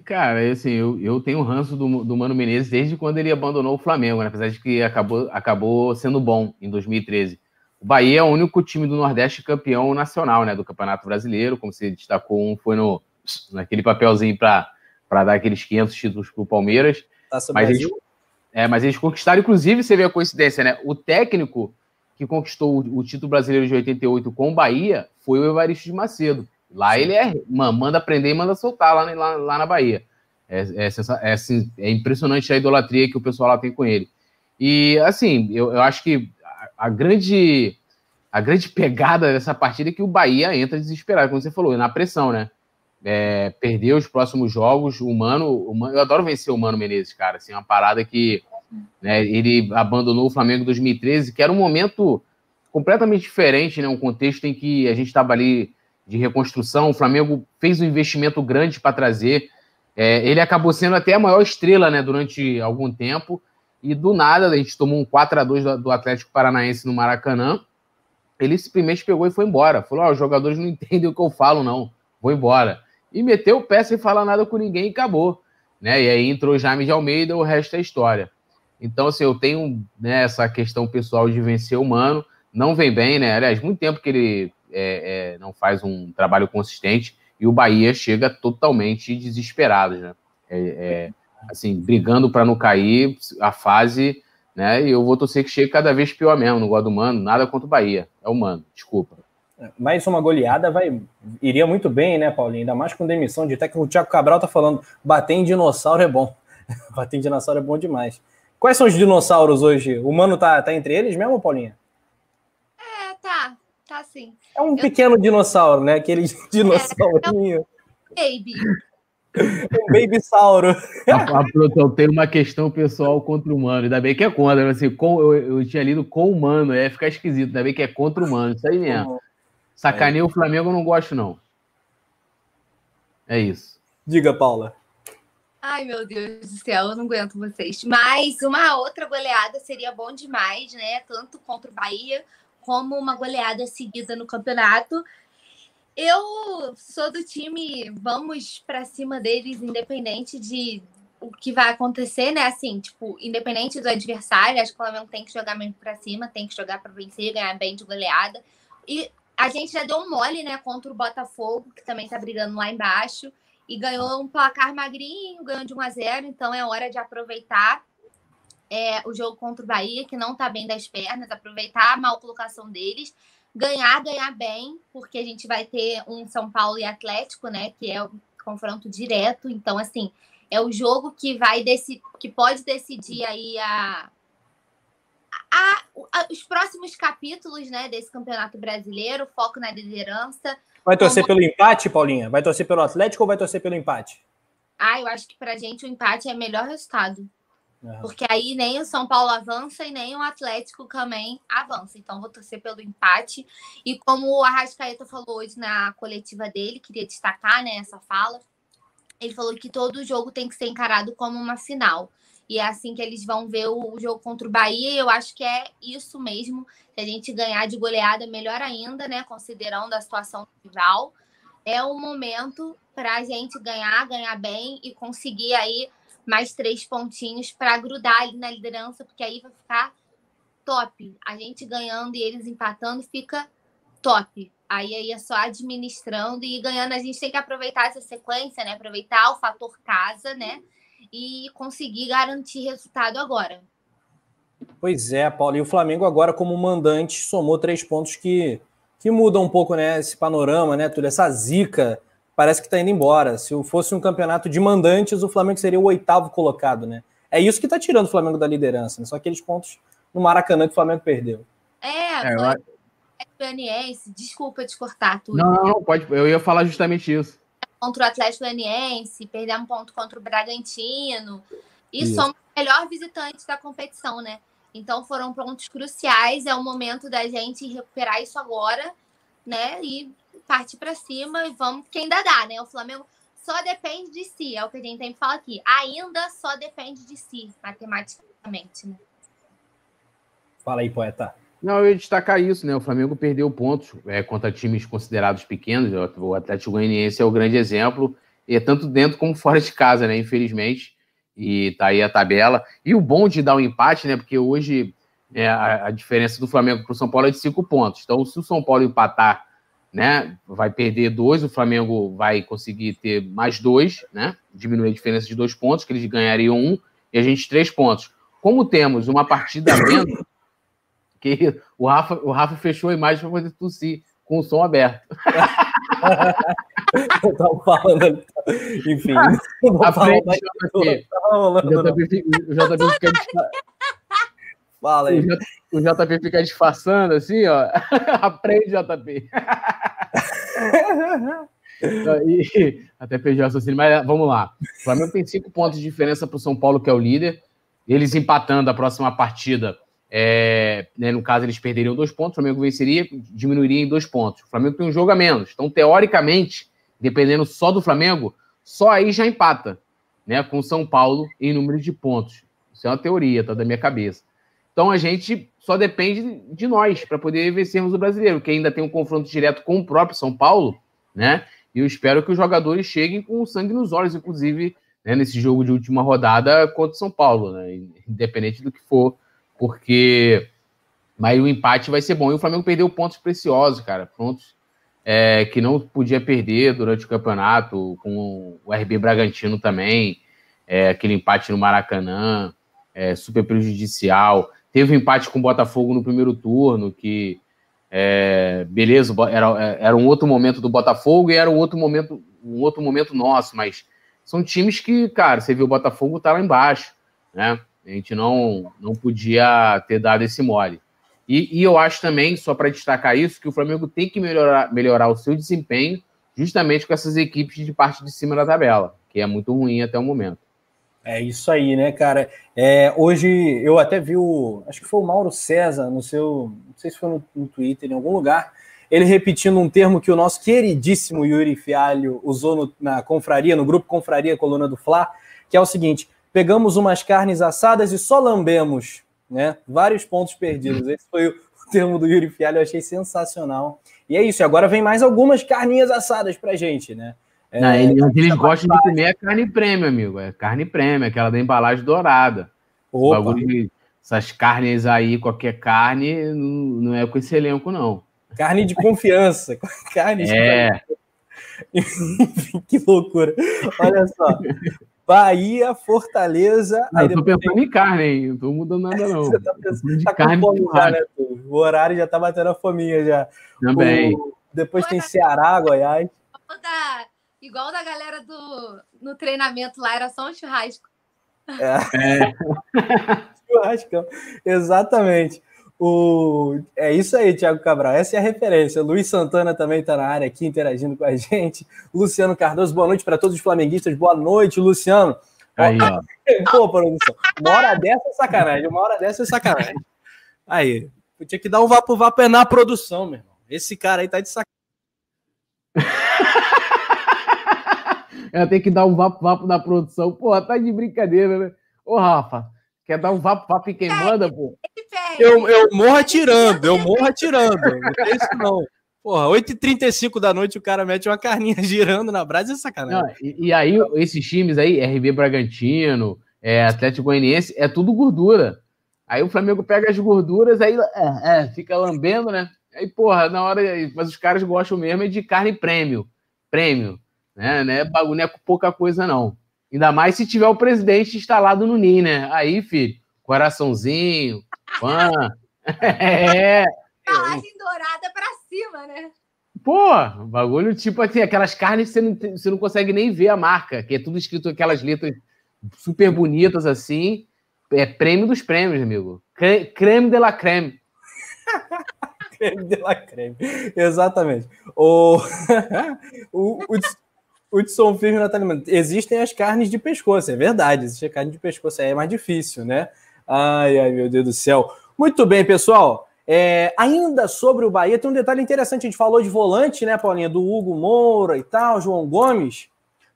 Cara, assim, eu, eu tenho ranço do, do Mano Menezes desde quando ele abandonou o Flamengo, né? apesar de que acabou, acabou sendo bom em 2013. O Bahia é o único time do Nordeste campeão nacional, né? Do Campeonato Brasileiro, como você destacou, um foi no naquele papelzinho para dar aqueles 500 títulos para o Palmeiras. mas eles, é, mas eles conquistaram, inclusive, você vê a coincidência, né? O técnico que conquistou o, o título brasileiro de 88 com o Bahia foi o Evaristo de Macedo. Lá ele é, manda prender e manda soltar lá, lá, lá na Bahia. É, é, é, assim, é, impressionante a idolatria que o pessoal lá tem com ele. E, assim, eu, eu acho que a, a, grande a grande pegada dessa partida é que o Bahia entra desesperado, como você falou, na pressão, né? É, perdeu os próximos jogos, o Mano, o Mano, eu adoro vencer o Mano Menezes, cara, assim, é uma parada que né, ele abandonou o Flamengo em 2013, que era um momento completamente diferente, né, um contexto em que a gente estava ali de reconstrução, o Flamengo fez um investimento grande para trazer, é, ele acabou sendo até a maior estrela, né, durante algum tempo, e do nada a gente tomou um 4 a 2 do Atlético Paranaense no Maracanã, ele simplesmente pegou e foi embora, falou, oh, os jogadores não entendem o que eu falo não, vou embora, e meteu o pé sem falar nada com ninguém e acabou, né, e aí entrou Jaime de Almeida, o resto é história. Então, assim, eu tenho né, essa questão pessoal de vencer o Mano, não vem bem, né? Aliás, muito tempo que ele é, é, não faz um trabalho consistente e o Bahia chega totalmente desesperado, né? É, é assim, brigando para não cair a fase, né? E eu vou torcer que chegue cada vez pior mesmo. Não gosto do Mano, nada contra o Bahia. É o Mano, desculpa. Mais uma goleada vai iria muito bem, né, Paulinho? Ainda mais com demissão de técnico. O Thiago Cabral tá falando, bater em dinossauro é bom. bater em dinossauro é bom demais. Quais são os dinossauros hoje? O humano tá, tá entre eles mesmo, Paulinha? É, tá. Tá sim. É um eu... pequeno dinossauro, né? Aquele dinossaurinho. É, é um baby. um babysauro. Eu tenho uma questão pessoal contra o humano. Ainda bem que é contra. Assim, com, eu, eu tinha lido com o humano, é ficar esquisito. Ainda bem que é contra o humano. Isso aí mesmo. Sacaneia o Flamengo, eu não gosto, não. É isso. Diga, Paula. Ai, meu Deus do céu, eu não aguento vocês. Mas uma outra goleada seria bom demais, né? Tanto contra o Bahia, como uma goleada seguida no campeonato. Eu sou do time, vamos para cima deles, independente de o que vai acontecer, né? Assim, tipo, independente do adversário, acho que o Flamengo tem que jogar mesmo para cima, tem que jogar para vencer, ganhar bem de goleada. E a gente já deu um mole, né, contra o Botafogo, que também tá brigando lá embaixo e ganhou um placar magrinho, ganhou de 1 a 0, então é hora de aproveitar é, o jogo contra o Bahia, que não está bem das pernas, aproveitar a mal colocação deles, ganhar, ganhar bem, porque a gente vai ter um São Paulo e Atlético, né, que é o confronto direto, então assim, é o jogo que vai desse, que pode decidir aí a, a, a, os próximos capítulos, né, desse Campeonato Brasileiro, foco na liderança, Vai torcer Como... pelo empate, Paulinha? Vai torcer pelo Atlético ou vai torcer pelo empate? Ah, eu acho que pra gente o empate é o melhor resultado. Uhum. Porque aí nem o São Paulo avança e nem o Atlético também avança. Então, vou torcer pelo empate. E como o Arrascaeta falou hoje na coletiva dele, queria destacar né, essa fala, ele falou que todo jogo tem que ser encarado como uma final. E é assim que eles vão ver o jogo contra o Bahia. E eu acho que é isso mesmo. Se a gente ganhar de goleada, melhor ainda, né? Considerando a situação rival. É o momento para a gente ganhar, ganhar bem e conseguir aí mais três pontinhos para grudar ali na liderança, porque aí vai ficar top. A gente ganhando e eles empatando fica top. Aí, aí é só administrando e ganhando. A gente tem que aproveitar essa sequência, né? Aproveitar o fator casa, né? E conseguir garantir resultado agora. Pois é, Paulo. E o Flamengo agora, como mandante, somou três pontos que, que mudam um pouco né, esse panorama, né, tudo essa zica parece que está indo embora. Se fosse um campeonato de mandantes, o Flamengo seria o oitavo colocado, né? É isso que está tirando o Flamengo da liderança, né? Só aqueles pontos no Maracanã que o Flamengo perdeu. É, é. Goianiense, desculpa te cortar tudo. Não, não, pode. Eu ia falar justamente isso contra o Atlético Goianiense, perdemos um ponto contra o Bragantino. E Isso. somos o melhor visitante da competição, né? Então foram pontos cruciais. É o momento da gente recuperar isso agora, né? E partir para cima e vamos, que ainda dá, né? O Flamengo só depende de si, é o que a gente tem que falar aqui. Ainda só depende de si, matematicamente, né? Fala aí, poeta. Não, eu ia destacar isso, né? O Flamengo perdeu pontos é, contra times considerados pequenos. O Atlético Goianiense é o grande exemplo, e é tanto dentro como fora de casa, né? Infelizmente. E tá aí a tabela. E o bom de dar um empate, né? Porque hoje é, a, a, diferença do Flamengo para o São Paulo é de cinco pontos. Então, se o São Paulo empatar né? Vai perder dois, o Flamengo vai conseguir ter mais dois, né? Diminuir a diferença de dois pontos, que eles ganhariam um, e a gente três pontos. Como temos uma partida menos, que o Rafa, o Rafa fechou a imagem para poder tossir com o som aberto. eu tava falando. Enfim. Aprende, JP. O JP fica Fala aí. O JP fica disfarçando assim, ó. Aprende, JP. e, até perdi o raciocínio, mas vamos lá. O Flamengo tem cinco pontos de diferença para o São Paulo, que é o líder. Eles empatando a próxima partida, é, né, no caso, eles perderiam dois pontos, o Flamengo venceria, diminuiria em dois pontos. O Flamengo tem um jogo a menos. Então, teoricamente, dependendo só do Flamengo, só aí já empata, né? Com o São Paulo em número de pontos. Isso é uma teoria, tá da minha cabeça. Então a gente só depende de nós para poder vencermos o brasileiro, que ainda tem um confronto direto com o próprio São Paulo, né? E eu espero que os jogadores cheguem com sangue nos olhos, inclusive, né, nesse jogo de última rodada contra o São Paulo, né? Independente do que for, porque mas o empate vai ser bom. E o Flamengo perdeu pontos preciosos, cara. Pontos é, que não podia perder durante o campeonato, com o RB Bragantino também, é, aquele empate no Maracanã, é, super prejudicial. Teve um empate com o Botafogo no primeiro turno, que é, beleza, era, era um outro momento do Botafogo e era um outro momento, um outro momento nosso, mas são times que, cara, você viu o Botafogo tá lá embaixo, né? A gente não, não podia ter dado esse mole. E, e eu acho também, só para destacar isso, que o Flamengo tem que melhorar, melhorar o seu desempenho justamente com essas equipes de parte de cima da tabela, que é muito ruim até o momento. É isso aí, né, cara? É, hoje eu até vi o. Acho que foi o Mauro César no seu. Não sei se foi no, no Twitter, em algum lugar. Ele repetindo um termo que o nosso queridíssimo Yuri Fialho usou no, na confraria, no grupo Confraria Coluna do Fla, que é o seguinte: pegamos umas carnes assadas e só lambemos, né? Vários pontos perdidos. Esse foi o termo do Yuri Fialho, eu achei sensacional. E é isso, agora vem mais algumas carninhas assadas pra gente, né? É, não, eles, eles gostam de comer a carne prêmio, amigo. É carne prêmio, aquela da embalagem dourada. De, essas carnes aí, qualquer carne, não, não, é com esse elenco, não. Carne de confiança. carne de É. que loucura. Olha só. Bahia, Fortaleza. Não, eu tô pensando tem... em carne, hein? Não tô mudando nada, não. Você tá pensando tá carne com fome já, né, O horário já tá batendo a fominha já. Também. O... Depois tem Ceará, Goiás. Igual da galera do no treinamento lá, era só um churrasco. É. é. Churrascão. Exatamente. O... É isso aí, Thiago Cabral. Essa é a referência. Luiz Santana também está na área aqui interagindo com a gente. Luciano Cardoso, boa noite para todos os flamenguistas. Boa noite, Luciano. Aí, ó. Pô, produção. Uma hora dessa é sacanagem. Uma hora dessa é sacanagem. Aí. Eu tinha que dar um vapo vapo é na produção, meu irmão. Esse cara aí tá de sacanagem. Ela tem que dar um vapo-vapo na produção. Pô, tá de brincadeira, né? Ô, Rafa, quer dar um vapo-vapo em quem manda, pô? Eu, eu morro atirando, eu morro atirando. Não tem isso, não. Porra, 8h35 da noite o cara mete uma carninha girando na brasa, é sacanagem. Não, e, e, aí, esses times aí, RB Bragantino, é, Atlético Goianiense, é tudo gordura. Aí o Flamengo pega as gorduras, aí é, é, fica lambendo, né? Aí, porra, na hora. Mas os caras gostam mesmo é de carne prêmio. Prêmio. Né? Não é bagulho, não é pouca coisa, não. Ainda mais se tiver o presidente instalado no NIM, né? Aí, filho, coraçãozinho, fã. é. Embalagem dourada pra cima, né? Pô, bagulho tipo assim, aquelas carnes que você não, você não consegue nem ver a marca, que é tudo escrito aquelas letras super bonitas assim. É prêmio dos prêmios, amigo. Creme de la creme. creme de la creme. Exatamente. O, o, o, Hudson Firme Natália Existem as carnes de pescoço, é verdade. Existe a carne de pescoço, aí é mais difícil, né? Ai, ai, meu Deus do céu. Muito bem, pessoal. É, ainda sobre o Bahia, tem um detalhe interessante. A gente falou de volante, né, Paulinha? Do Hugo Moura e tal, João Gomes.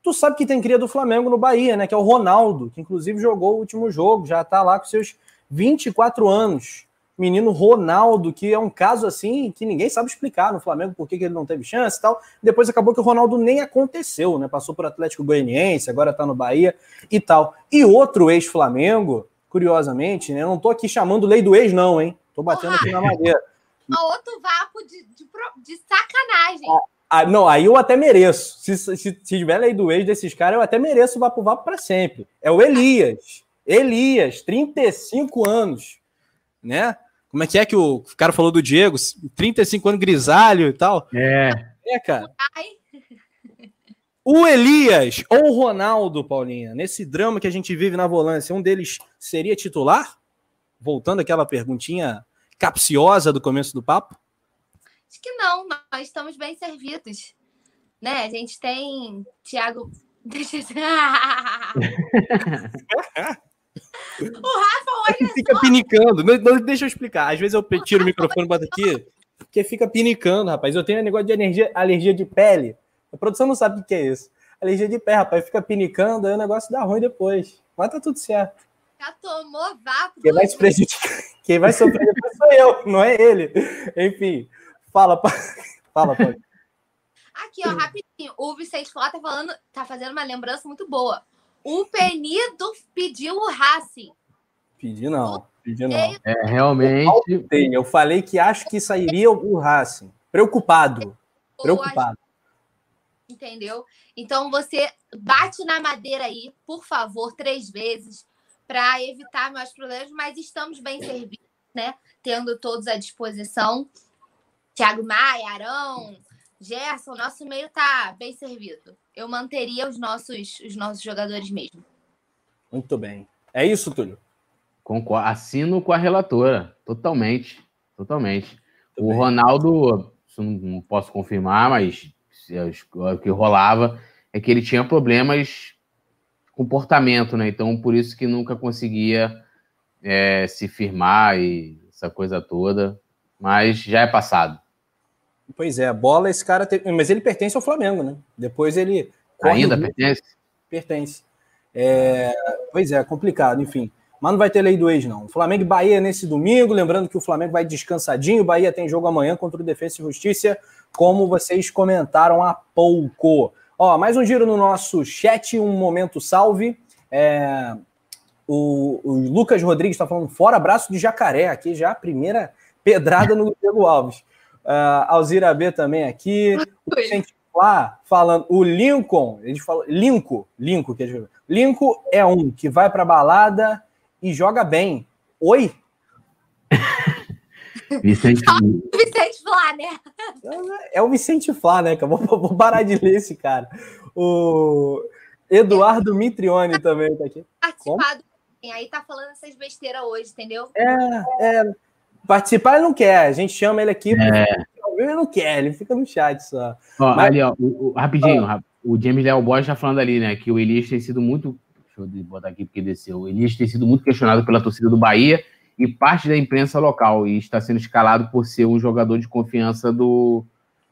Tu sabe que tem cria do Flamengo no Bahia, né? Que é o Ronaldo, que inclusive jogou o último jogo, já tá lá com seus 24 anos menino Ronaldo, que é um caso assim que ninguém sabe explicar no Flamengo por que, ele não teve chance e tal. Depois acabou que o Ronaldo nem aconteceu, né? Passou por Atlético Goianiense, agora tá no Bahia e tal. E outro ex-Flamengo, curiosamente, né? Eu não tô aqui chamando lei do ex, não, hein? Tô batendo aqui na madeira. outro vapo de, de, de sacanagem. Ah, não, aí eu até mereço. Se, se, se tiver lei do ex desses caras, eu até mereço o Vapo Vapo para sempre. É o Elias. Elias, 35 anos. Né? Como é que é que o cara falou do Diego? 35 anos grisalho e tal. É. É, cara. O Elias ou o Ronaldo, Paulinha, nesse drama que a gente vive na volância, um deles seria titular? Voltando àquela perguntinha capciosa do começo do papo? Acho que não, nós estamos bem servidos. Né? A gente tem Thiago. o Rafa hoje. Fica só... pinicando. Deixa eu explicar. Às vezes eu tiro o microfone e boto aqui, porque fica pinicando, rapaz. Eu tenho um negócio de alergia, alergia de pele. A produção não sabe o que é isso. Alergia de pé, rapaz. Fica pinicando, aí o negócio dá ruim depois. Mas tá tudo certo. Já tomou vapo. Quem vai, se prejudicar, quem vai sofrer depois sou eu, não é ele. Enfim, fala, fala, pode. Aqui, ó, rapidinho. O Vicente Flá tá falando, tá fazendo uma lembrança muito boa. O Penido pediu o Racing. Pedi não, pedi não. É, realmente. Eu, eu falei que acho que sairia o Racing. Preocupado. Preocupado. Entendeu? Então você bate na madeira aí, por favor, três vezes para evitar maiores problemas, mas estamos bem servidos, né? Tendo todos à disposição. Thiago Maia, Arão, Gerson, nosso meio tá bem servido. Eu manteria os nossos, os nossos jogadores mesmo. Muito bem. É isso, Túlio? Concordo. Assino com a relatora. Totalmente. Totalmente. Muito o bem. Ronaldo, não, não posso confirmar, mas o que rolava é que ele tinha problemas comportamento, né? Então, por isso que nunca conseguia é, se firmar e essa coisa toda. Mas já é passado. Pois é, bola esse cara. Te... Mas ele pertence ao Flamengo, né? Depois ele. Ainda pertence? Pertence. É... Pois é, complicado, enfim. Mas não vai ter lei do ex, não. Flamengo e Bahia nesse domingo. Lembrando que o Flamengo vai descansadinho. O Bahia tem jogo amanhã contra o Defesa e Justiça, como vocês comentaram há pouco. Ó, mais um giro no nosso chat, um momento salve. É, o, o, Lucas Rodrigues está falando fora abraço de jacaré, aqui já a primeira pedrada no Diego Alves. Uh, Alzira B também aqui. O Vicente lá falando, o Lincoln, ele falou, Lincoln, Lincoln, que é, Lincoln é um que vai para balada e joga bem. Oi? Vicente... Vicente Flá, né? É o Vicente Flá, né? Vou, vou parar de ler esse cara. O Eduardo Mitrione também tá aqui. Participado. Aí tá falando essas besteiras hoje, entendeu? É, é. Participar ele não quer. A gente chama ele aqui. É. Ele não quer, ele fica no chat só. Ó, Mas... Ali, ó, o, o, rapidinho, ó. o James Léo Borges tá falando ali, né? Que o Elias tem sido muito. Deixa eu botar aqui porque desceu. O Elias tem sido muito questionado pela torcida do Bahia e parte da imprensa local e está sendo escalado por ser um jogador de confiança do,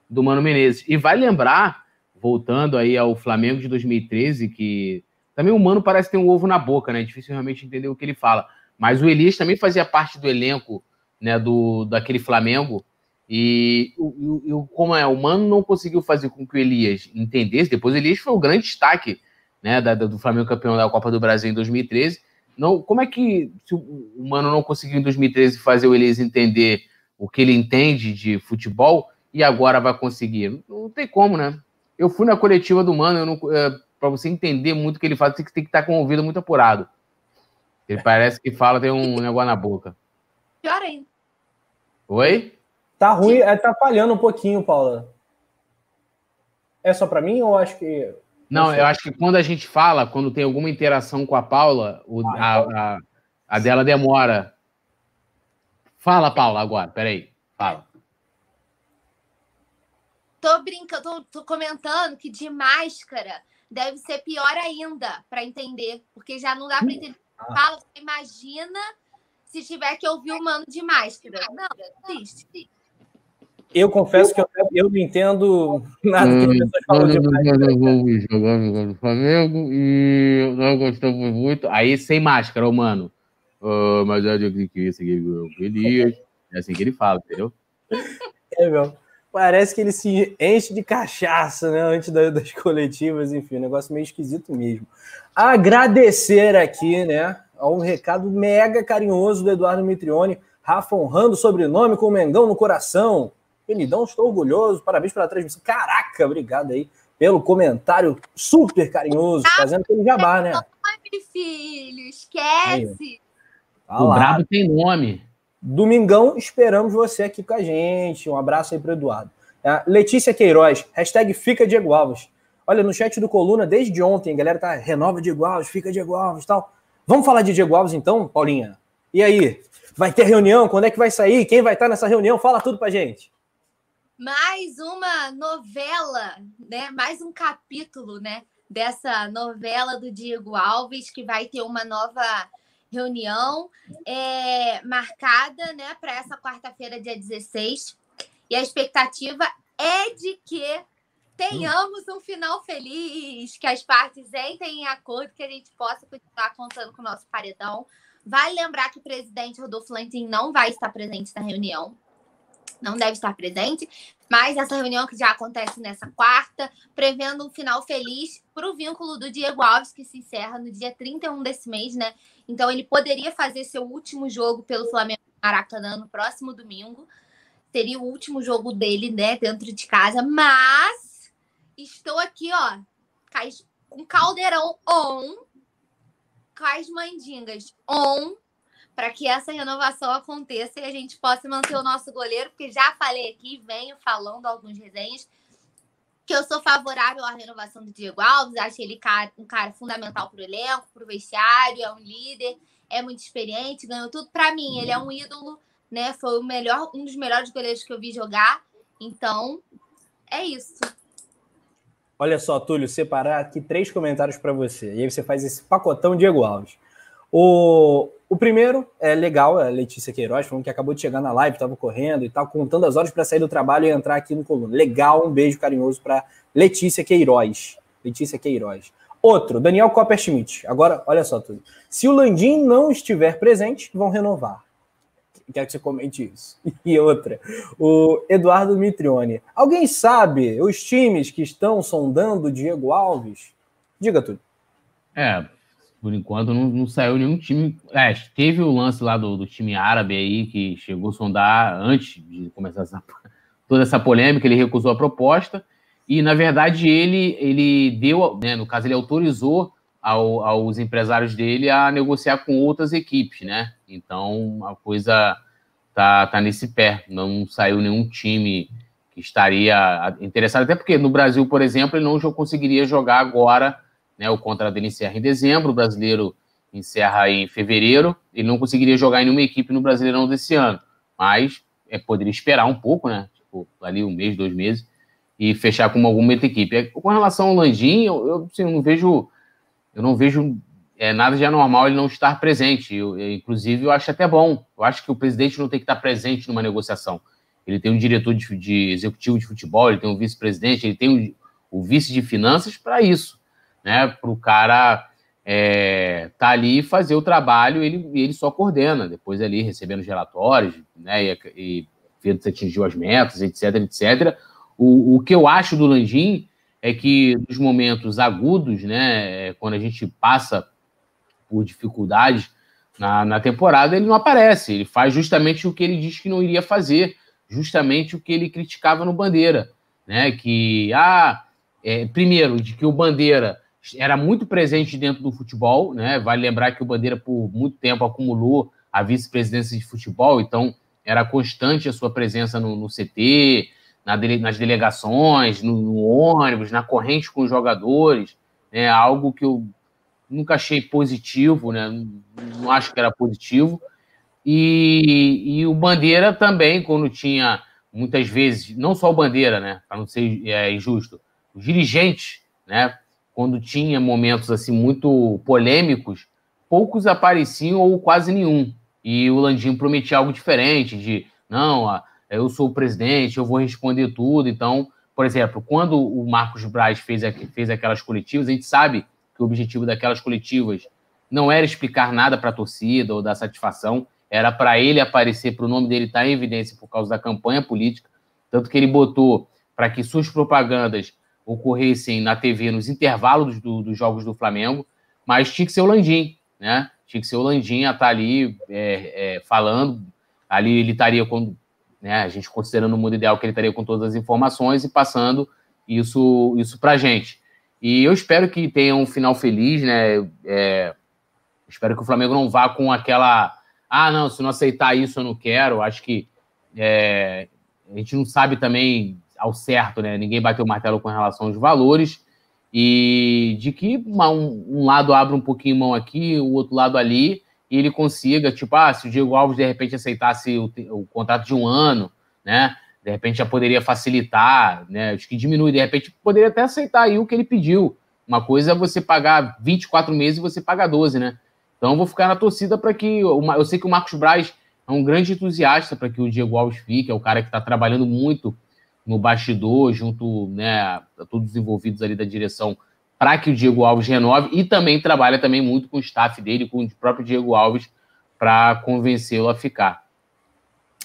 do Mano Menezes. E vai lembrar, voltando aí ao Flamengo de 2013, que também o Mano parece ter um ovo na boca, né? É difícil realmente entender o que ele fala. Mas o Elias também fazia parte do elenco né, do, daquele Flamengo. E o, como é, o Mano não conseguiu fazer com que o Elias entendesse. Depois o Elias foi o grande destaque né, da, do Flamengo campeão da Copa do Brasil em 2013 não, como é que se o Mano não conseguiu em 2013 fazer o Elias entender o que ele entende de futebol e agora vai conseguir? Não tem como, né? Eu fui na coletiva do Mano, é, para você entender muito o que ele faz, você tem que estar com o ouvido muito apurado. Ele parece que fala, tem um negócio na boca. Pior ainda. Oi? Tá ruim, é, tá falhando um pouquinho, Paula. É só para mim ou acho que não, eu acho que quando a gente fala, quando tem alguma interação com a Paula, o, ah, a, então. a, a, dela demora. Fala, Paula, agora, peraí. Fala. Tô brincando, tô, tô comentando que de máscara deve ser pior ainda para entender, porque já não dá para entender. Ah. Fala, imagina se tiver que ouvir o mano de máscara. Não, existe. Eu confesso que eu, eu não entendo nada que as pessoas falam demais. Jogando no Flamengo e nós gostamos muito. Aí sem máscara, ô mano. Oh, mas eu digo que isso aqui é Elias. É assim que ele fala, entendeu? É, meu. Parece que ele se enche de cachaça, né? Antes das coletivas, enfim, um negócio meio esquisito mesmo. Agradecer aqui, né? A um recado mega carinhoso do Eduardo Mitrione Rafa honrando o sobrenome com o Mengão no coração. Benidão, estou orgulhoso. Parabéns pela transmissão. Caraca, obrigado aí pelo comentário super carinhoso, fazendo aquele jabá, né? Nome, filho, esquece. Tá o Brabo tem nome. Domingão, esperamos você aqui com a gente. Um abraço aí para Eduardo. É, Letícia Queiroz, hashtag fica Diego Alves. Olha, no chat do Coluna, desde ontem, a galera tá renova Diego Alves, fica Diego Alves e tal. Vamos falar de Diego Alves então, Paulinha? E aí? Vai ter reunião? Quando é que vai sair? Quem vai estar nessa reunião? Fala tudo pra gente. Mais uma novela, né? Mais um capítulo, né? Dessa novela do Diego Alves, que vai ter uma nova reunião é, marcada né, para essa quarta-feira, dia 16. E a expectativa é de que tenhamos um final feliz, que as partes entrem em acordo, que a gente possa continuar contando com o nosso paredão. Vale lembrar que o presidente Rodolfo Lantin não vai estar presente na reunião, não deve estar presente, mas essa reunião que já acontece nessa quarta, prevendo um final feliz para o vínculo do Diego Alves, que se encerra no dia 31 desse mês, né? Então ele poderia fazer seu último jogo pelo Flamengo Maracanã no próximo domingo. Seria o último jogo dele, né, dentro de casa, mas Estou aqui, ó, com caldeirão on, com as mandingas on, para que essa renovação aconteça e a gente possa manter o nosso goleiro, porque já falei aqui, venho falando alguns resenhas, que eu sou favorável à renovação do Diego Alves, acho ele um cara fundamental para o elenco, para o vestiário, é um líder, é muito experiente, ganhou tudo. Para mim, ele é um ídolo, né? Foi o melhor, um dos melhores goleiros que eu vi jogar. Então, é isso. Olha só, Túlio, separar aqui três comentários para você. E aí você faz esse pacotão Diego Alves. O, o primeiro é legal, é a Letícia Queiroz, falando que acabou de chegar na live, estava correndo e tal, contando as horas para sair do trabalho e entrar aqui no coluna. Legal, um beijo carinhoso para Letícia Queiroz. Letícia Queiroz. Outro, Daniel Copperschmidt. Agora, olha só, Túlio. Se o Landim não estiver presente, vão renovar. Quero que você comente isso. E outra, o Eduardo Mitrione. Alguém sabe os times que estão sondando Diego Alves? Diga tudo. É, por enquanto não, não saiu nenhum time. É, teve o lance lá do, do, time árabe aí que chegou a sondar antes de começar essa, toda essa polêmica, ele recusou a proposta. E, na verdade, ele, ele deu, né, no caso, ele autorizou ao, aos empresários dele a negociar com outras equipes, né? Então a coisa tá, tá nesse pé. Não saiu nenhum time que estaria interessado, até porque no Brasil, por exemplo, ele não conseguiria jogar agora, né? O contrato dele encerra em dezembro, o brasileiro encerra em fevereiro, ele não conseguiria jogar em nenhuma equipe no Brasileirão desse ano, mas é, poderia esperar um pouco, né? Tipo, ali um mês, dois meses, e fechar com alguma outra equipe. Com relação ao Landim, eu, eu, assim, não vejo eu não vejo é, nada de anormal ele não estar presente. Eu, eu, inclusive, eu acho até bom. Eu acho que o presidente não tem que estar presente numa negociação. Ele tem um diretor de, de executivo de futebol, ele tem um vice-presidente, ele tem o vice de finanças para isso, né? Para o cara é, tá ali fazer o trabalho, ele, ele só coordena, depois ali recebendo os relatórios, né? E, e vendo se atingiu as metas, etc, etc. O, o que eu acho do Landim é que nos momentos agudos, né, quando a gente passa por dificuldades na, na temporada, ele não aparece. Ele faz justamente o que ele disse que não iria fazer, justamente o que ele criticava no Bandeira, né? Que ah, é, primeiro de que o Bandeira era muito presente dentro do futebol, né? Vale lembrar que o Bandeira por muito tempo acumulou a vice-presidência de futebol, então era constante a sua presença no, no CT, nas delegações, no, ônibus, na corrente com os jogadores, né? Algo que eu nunca achei positivo, né? Não acho que era positivo. E, e o Bandeira também, quando tinha muitas vezes, não só o Bandeira, né? Para não ser é, injusto, os dirigentes, né? Quando tinha momentos assim muito polêmicos, poucos apareciam ou quase nenhum. E o Landim prometia algo diferente, de não, eu sou o presidente, eu vou responder tudo. Então, por exemplo, quando o Marcos Braz fez, fez aquelas coletivas, a gente sabe que o objetivo daquelas coletivas não era explicar nada para a torcida ou dar satisfação, era para ele aparecer, para o nome dele estar tá em evidência por causa da campanha política. Tanto que ele botou para que suas propagandas ocorressem na TV nos intervalos do, dos jogos do Flamengo, mas tinha que ser o Landim, né? Tinha que ser o Landim a estar tá ali é, é, falando, ali ele estaria com, né, a gente considerando o mundo ideal que ele estaria com todas as informações e passando isso, isso para a gente. E eu espero que tenha um final feliz, né? É, espero que o Flamengo não vá com aquela, ah, não, se não aceitar isso eu não quero. Acho que é, a gente não sabe também ao certo, né? Ninguém bateu o martelo com relação aos valores e de que uma, um, um, lado abre um pouquinho mão aqui, o outro lado ali, e ele consiga, tipo, ah, se o Diego Alves de repente aceitasse o, o contrato de um ano, né? De repente já poderia facilitar, né? Acho que diminui, de repente poderia até aceitar aí o que ele pediu. Uma coisa é você pagar 24 meses e você paga 12, né? Então eu vou ficar na torcida para que. Eu sei que o Marcos Braz é um grande entusiasta para que o Diego Alves fique, é o cara que está trabalhando muito no bastidor, junto né, a todos os envolvidos ali da direção, para que o Diego Alves renove e também trabalha também muito com o staff dele, com o próprio Diego Alves, para convencê-lo a ficar.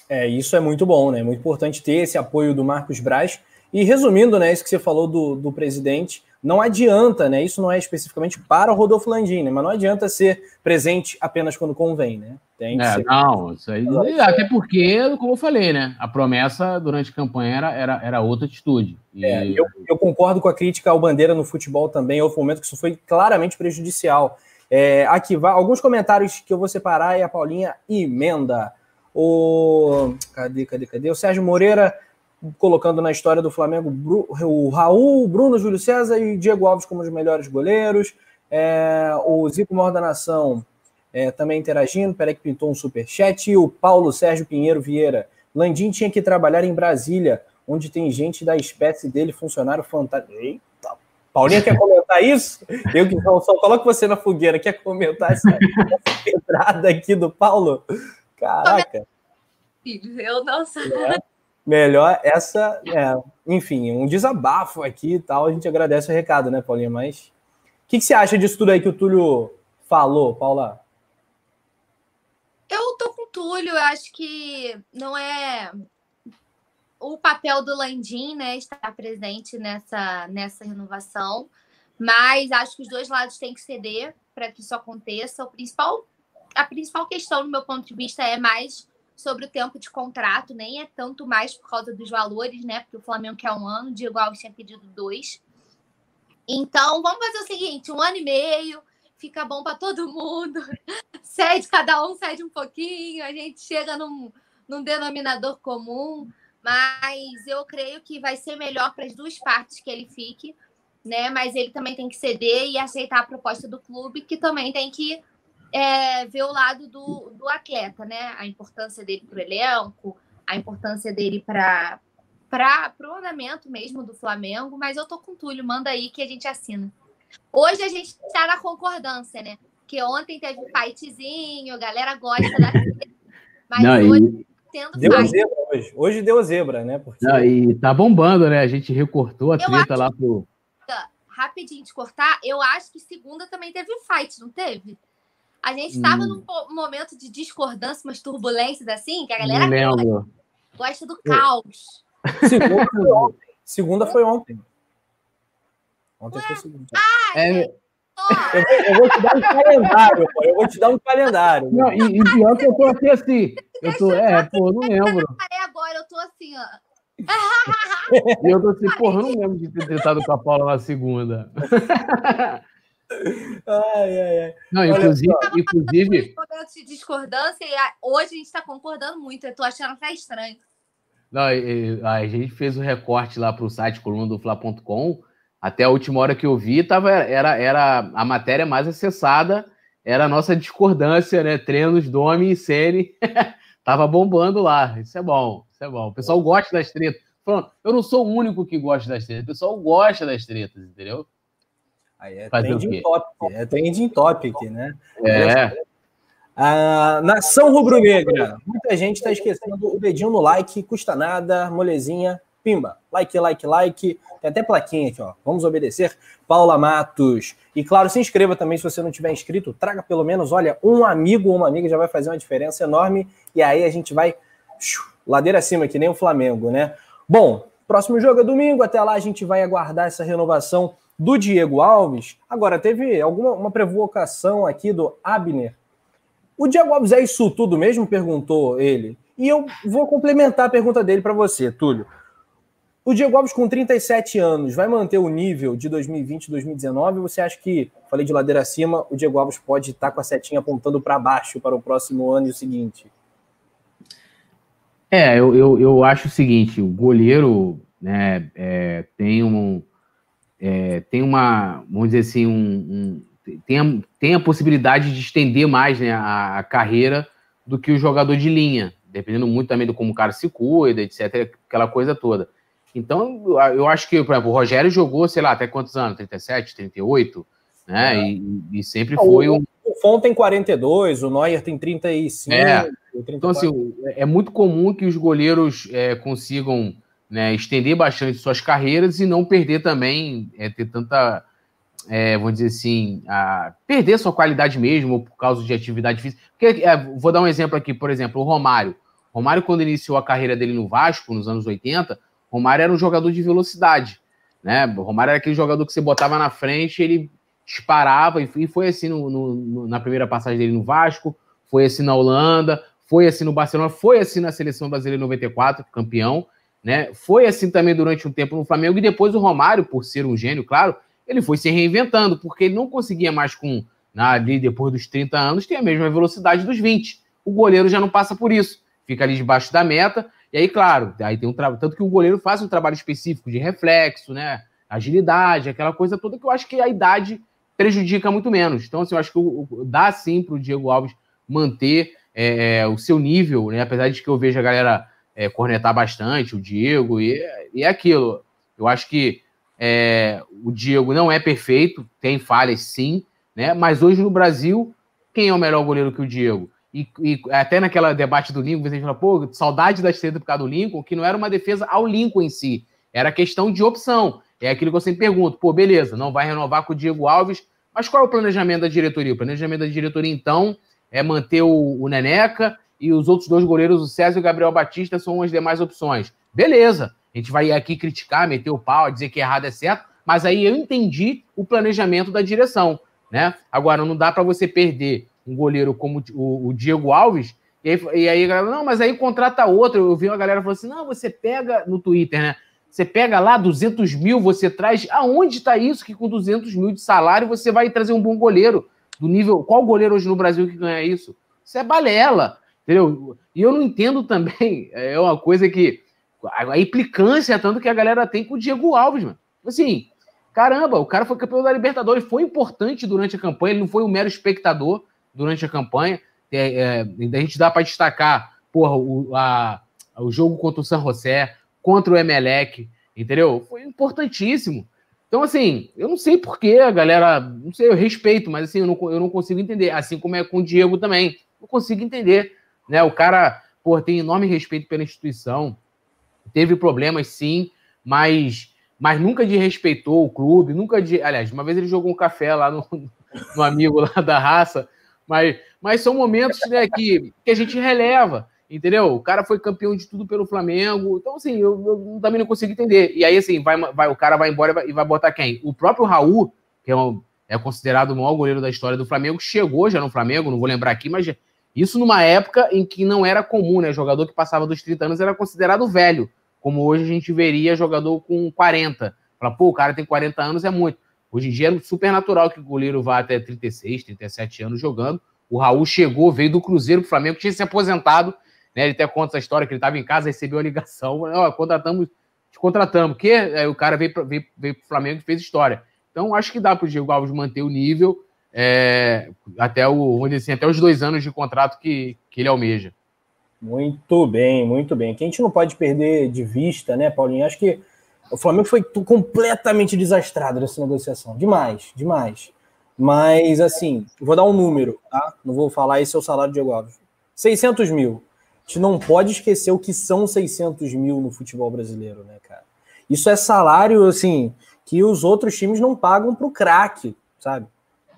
É, isso é muito bom, né? Muito importante ter esse apoio do Marcos Braz. E resumindo, né, isso que você falou do, do presidente, não adianta, né? Isso não é especificamente para o Rodolfo Landim, né, mas não adianta ser presente apenas quando convém, né? Tem é, ser... Não, isso aí. Até porque, como eu falei, né? A promessa durante a campanha era, era, era outra atitude. E... É, eu, eu, concordo com a crítica ao Bandeira no futebol também. Houve um momento que isso foi claramente prejudicial. É, aqui, vai, alguns comentários que eu vou separar e a Paulinha emenda. O. Cadê, cadê, cadê? O Sérgio Moreira colocando na história do Flamengo o Raul, Bruno, Júlio César e Diego Alves como os melhores goleiros. É, o Zico Mor da Nação é, também interagindo. Peraí que pintou um superchat. E o Paulo Sérgio Pinheiro Vieira. Landim tinha que trabalhar em Brasília, onde tem gente da espécie dele, funcionário fantástico. Eita, Paulinha quer comentar isso? Eu que só, só coloco você na fogueira. Quer comentar essa, essa pedrada aqui do Paulo? Caraca. Eu não sei. É melhor essa, é, enfim, um desabafo aqui e tal. A gente agradece o recado, né, Paulinha? Mas o que, que, você acha disso tudo aí que o Túlio falou, Paula? Eu tô com o Túlio, eu acho que não é o papel do Landim, né, estar presente nessa, nessa renovação, mas acho que os dois lados têm que ceder para que isso aconteça. O principal, a principal questão, do meu ponto de vista, é mais sobre o tempo de contrato, nem é tanto mais por causa dos valores, né? Porque o Flamengo quer um ano, Diego Alves tinha pedido dois. Então, vamos fazer o seguinte: um ano e meio, fica bom para todo mundo. Cede, cada um cede um pouquinho, a gente chega num, num denominador comum. Mas eu creio que vai ser melhor para as duas partes que ele fique, né? Mas ele também tem que ceder e aceitar a proposta do clube, que também tem que é, ver o lado do, do atleta, né? A importância dele para o elenco, a importância dele para para o andamento mesmo do Flamengo, mas eu tô com o Túlio, manda aí que a gente assina. Hoje a gente está na concordância, né? Porque ontem teve um fightzinho, a galera gosta da mas Não, hoje e... tendo deu fight. zebra hoje. Hoje deu zebra, né? Porque... Não, e tá bombando, né? A gente recortou a eu treta lá pro. Rapidinho de cortar, eu acho que segunda também teve fight, não teve? A gente estava hum. num momento de discordância, umas turbulências assim, que a galera gosta, gosta do caos. Segunda foi ontem. Segunda foi ontem. Ontem Ué? foi segunda. Ah, é... Eu, vou te dar um calendário, pô. Eu vou te dar um calendário. Não, e, e pior que eu tô aqui assim. Eu tô, é, pô, não lembro. agora, eu tô assim, ó. e eu tô assim, porra, não lembro de ter tentado com a Paula na segunda. Ai, ai, ai. Não, inclusive. inclusive... momentos de discordância e hoje a gente está concordando muito. Eu tô achando até estranho. Não, a gente fez o um recorte lá para o site coluna do Fla.com. Até a última hora que eu vi, tava, era, era a matéria mais acessada, era a nossa discordância, né? Treinos, Domi e Sene. tava bombando lá. Isso é bom, isso é bom. O pessoal gosta das tretas. Falando, eu não sou o único que gosta das tretas, o pessoal gosta das tretas, entendeu? Aí é trending topic, é trending topic, né? É. A nação rubro-negra. Muita gente está esquecendo o dedinho no like, custa nada, molezinha, pimba. Like, like, like. Tem até plaquinha aqui, ó. Vamos obedecer. Paula Matos. E claro, se inscreva também se você não tiver inscrito. Traga pelo menos, olha, um amigo ou uma amiga já vai fazer uma diferença enorme. E aí a gente vai ladeira acima, que nem o Flamengo, né? Bom, próximo jogo é domingo. Até lá a gente vai aguardar essa renovação do Diego Alves. Agora, teve alguma uma provocação aqui do Abner. O Diego Alves é isso tudo mesmo? Perguntou ele. E eu vou complementar a pergunta dele para você, Túlio. O Diego Alves, com 37 anos, vai manter o nível de 2020 e 2019? Você acha que, falei de ladeira acima, o Diego Alves pode estar com a setinha apontando para baixo para o próximo ano e o seguinte? É, eu, eu, eu acho o seguinte: o goleiro né, é, tem um. É, tem uma, vamos dizer assim, um, um, tem, a, tem a possibilidade de estender mais né, a, a carreira do que o jogador de linha, dependendo muito também do como o cara se cuida, etc., aquela coisa toda. Então, eu acho que, por exemplo, o Rogério jogou, sei lá, até quantos anos? 37, 38, né? É. E, e, sempre foi um. O Fon tem 42, o Neuer tem 35. É. Então, assim, é muito comum que os goleiros é, consigam né, estender bastante suas carreiras e não perder também, é, ter tanta, é, vamos dizer assim, a, perder sua qualidade mesmo por causa de atividade física. Porque, é, vou dar um exemplo aqui, por exemplo, o Romário. Romário, quando iniciou a carreira dele no Vasco, nos anos 80, Romário era um jogador de velocidade. Né? Romário era aquele jogador que você botava na frente, ele disparava, e foi assim no, no, na primeira passagem dele no Vasco, foi assim na Holanda, foi assim no Barcelona, foi assim na seleção brasileira 94, campeão, né? Foi assim também durante um tempo no Flamengo, e depois o Romário, por ser um gênio, claro, ele foi se reinventando, porque ele não conseguia mais com ali depois dos 30 anos ter a mesma velocidade dos 20. O goleiro já não passa por isso, fica ali debaixo da meta e aí, claro, aí tem um. Tanto que o goleiro faz um trabalho específico de reflexo, né? Agilidade, aquela coisa toda que eu acho que a idade prejudica muito menos. Então, assim, eu acho que dá sim para o Diego Alves manter é, é, o seu nível, né? Apesar de que eu vejo a galera é, cornetar bastante, o Diego, e, e é aquilo. Eu acho que é, o Diego não é perfeito, tem falhas sim, né? Mas hoje no Brasil, quem é o melhor goleiro que o Diego? E, e, até naquela debate do Lincoln, você fala, pô, saudade da estrela por causa do Lincoln, que não era uma defesa ao Lincoln em si, era questão de opção. É aquilo que eu sempre pergunto, pô, beleza, não vai renovar com o Diego Alves, mas qual é o planejamento da diretoria? O planejamento da diretoria, então, é manter o, o Neneca e os outros dois goleiros, o César e o Gabriel Batista, são as demais opções. Beleza, a gente vai aqui criticar, meter o pau, dizer que errado é certo, mas aí eu entendi o planejamento da direção, né? Agora, não dá para você perder um goleiro como o, Diego Alves, e aí, e aí a galera, não, mas aí contrata outro. Eu vi uma galera falando assim: não, você pega no Twitter, né? Você pega lá 200 mil, você traz. Aonde está isso que com 200 mil de salário você vai trazer um bom goleiro? Do nível. Qual goleiro hoje no Brasil que ganha isso? Isso é balela, entendeu? E eu não entendo também. É uma coisa que. A implicância tanto que a galera tem com o Diego Alves, mano. Assim, caramba, o cara foi campeão da Libertadores, foi importante durante a campanha, ele não foi um mero espectador durante a campanha. É, é, a gente dá para destacar porra, o, a, o jogo contra o San José, contra o Emelec, entendeu? Foi importantíssimo. Então, assim, eu não sei porquê a galera. Não sei, eu respeito, mas assim, eu não, eu não consigo entender. Assim como é com o Diego também. Não consigo entender. Né? O cara, pô, tem enorme respeito pela instituição. Teve problemas, sim, mas, mas nunca desrespeitou o clube, nunca de. Aliás, uma vez ele jogou um café lá no, no amigo lá da raça. Mas, mas são momentos né, que, que a gente releva, entendeu? O cara foi campeão de tudo pelo Flamengo. Então, assim, eu, eu também não consigo entender. E aí, assim, vai, vai, o cara vai embora e vai, e vai botar quem? O próprio Raul, que é, um, é considerado o maior goleiro da história do Flamengo, chegou já no Flamengo, não vou lembrar aqui, mas isso numa época em que não era comum, né? Jogador que passava dos 30 anos era considerado velho, como hoje a gente veria jogador com 40. Fala, pô, o cara tem 40 anos, é muito. Hoje em dia é super natural que o goleiro vá até 36, 37 anos jogando. O Raul chegou, veio do Cruzeiro para o Flamengo, tinha se aposentado. Né? Ele até conta essa história que ele estava em casa, recebeu a ligação. Ó, contratamos, te contratamos. Que aí o cara veio veio, veio o Flamengo e fez história. Então, acho que dá para o Diego Alves manter o nível é, até, o, assim, até os dois anos de contrato que, que ele almeja. Muito bem, muito bem. Que a gente não pode perder de vista, né, Paulinho? Acho que o Flamengo foi completamente desastrado nessa negociação. Demais, demais. Mas, assim, vou dar um número, tá? Não vou falar esse é o salário de Diego Alves. 600 mil. A gente não pode esquecer o que são 600 mil no futebol brasileiro, né, cara? Isso é salário, assim, que os outros times não pagam pro craque, sabe?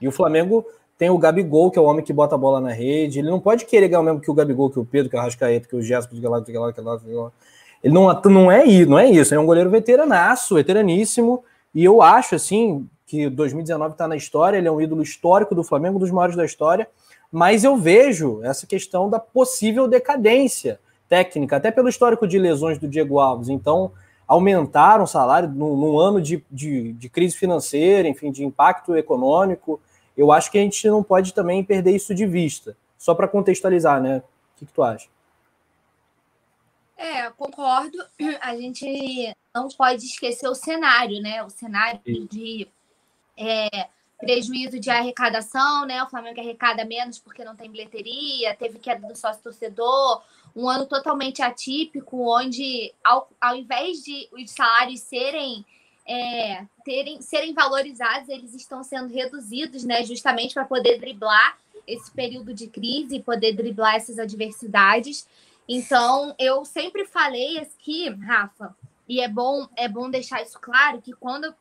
E o Flamengo tem o Gabigol, que é o homem que bota a bola na rede. Ele não pode querer ganhar o mesmo que o Gabigol, que o Pedro, que o Arrascaeta, que o Gerson, que o que o que o. Ele não, não é não é isso. Ele é um goleiro veteranaço, veteraníssimo. E eu acho, assim, que 2019 está na história, ele é um ídolo histórico do Flamengo, um dos maiores da história. Mas eu vejo essa questão da possível decadência. técnica, até pelo histórico de lesões do Diego Alves. Então, aumentaram o salário num, num ano de, de, de, crise financeira, enfim, de impacto econômico. Eu acho que a gente não pode também perder isso de vista. Só para contextualizar, né? O que, que tu acha? É, concordo. A gente não pode esquecer o cenário, né? O cenário de é, prejuízo de arrecadação, né? O Flamengo arrecada menos porque não tem bilheteria, teve queda do sócio torcedor, um ano totalmente atípico, onde ao, ao invés de os salários serem é, terem, serem valorizados, eles estão sendo reduzidos, né? Justamente para poder driblar esse período de crise, poder driblar essas adversidades. Então, eu sempre falei aqui, Rafa, e é bom, é bom deixar isso claro, que quando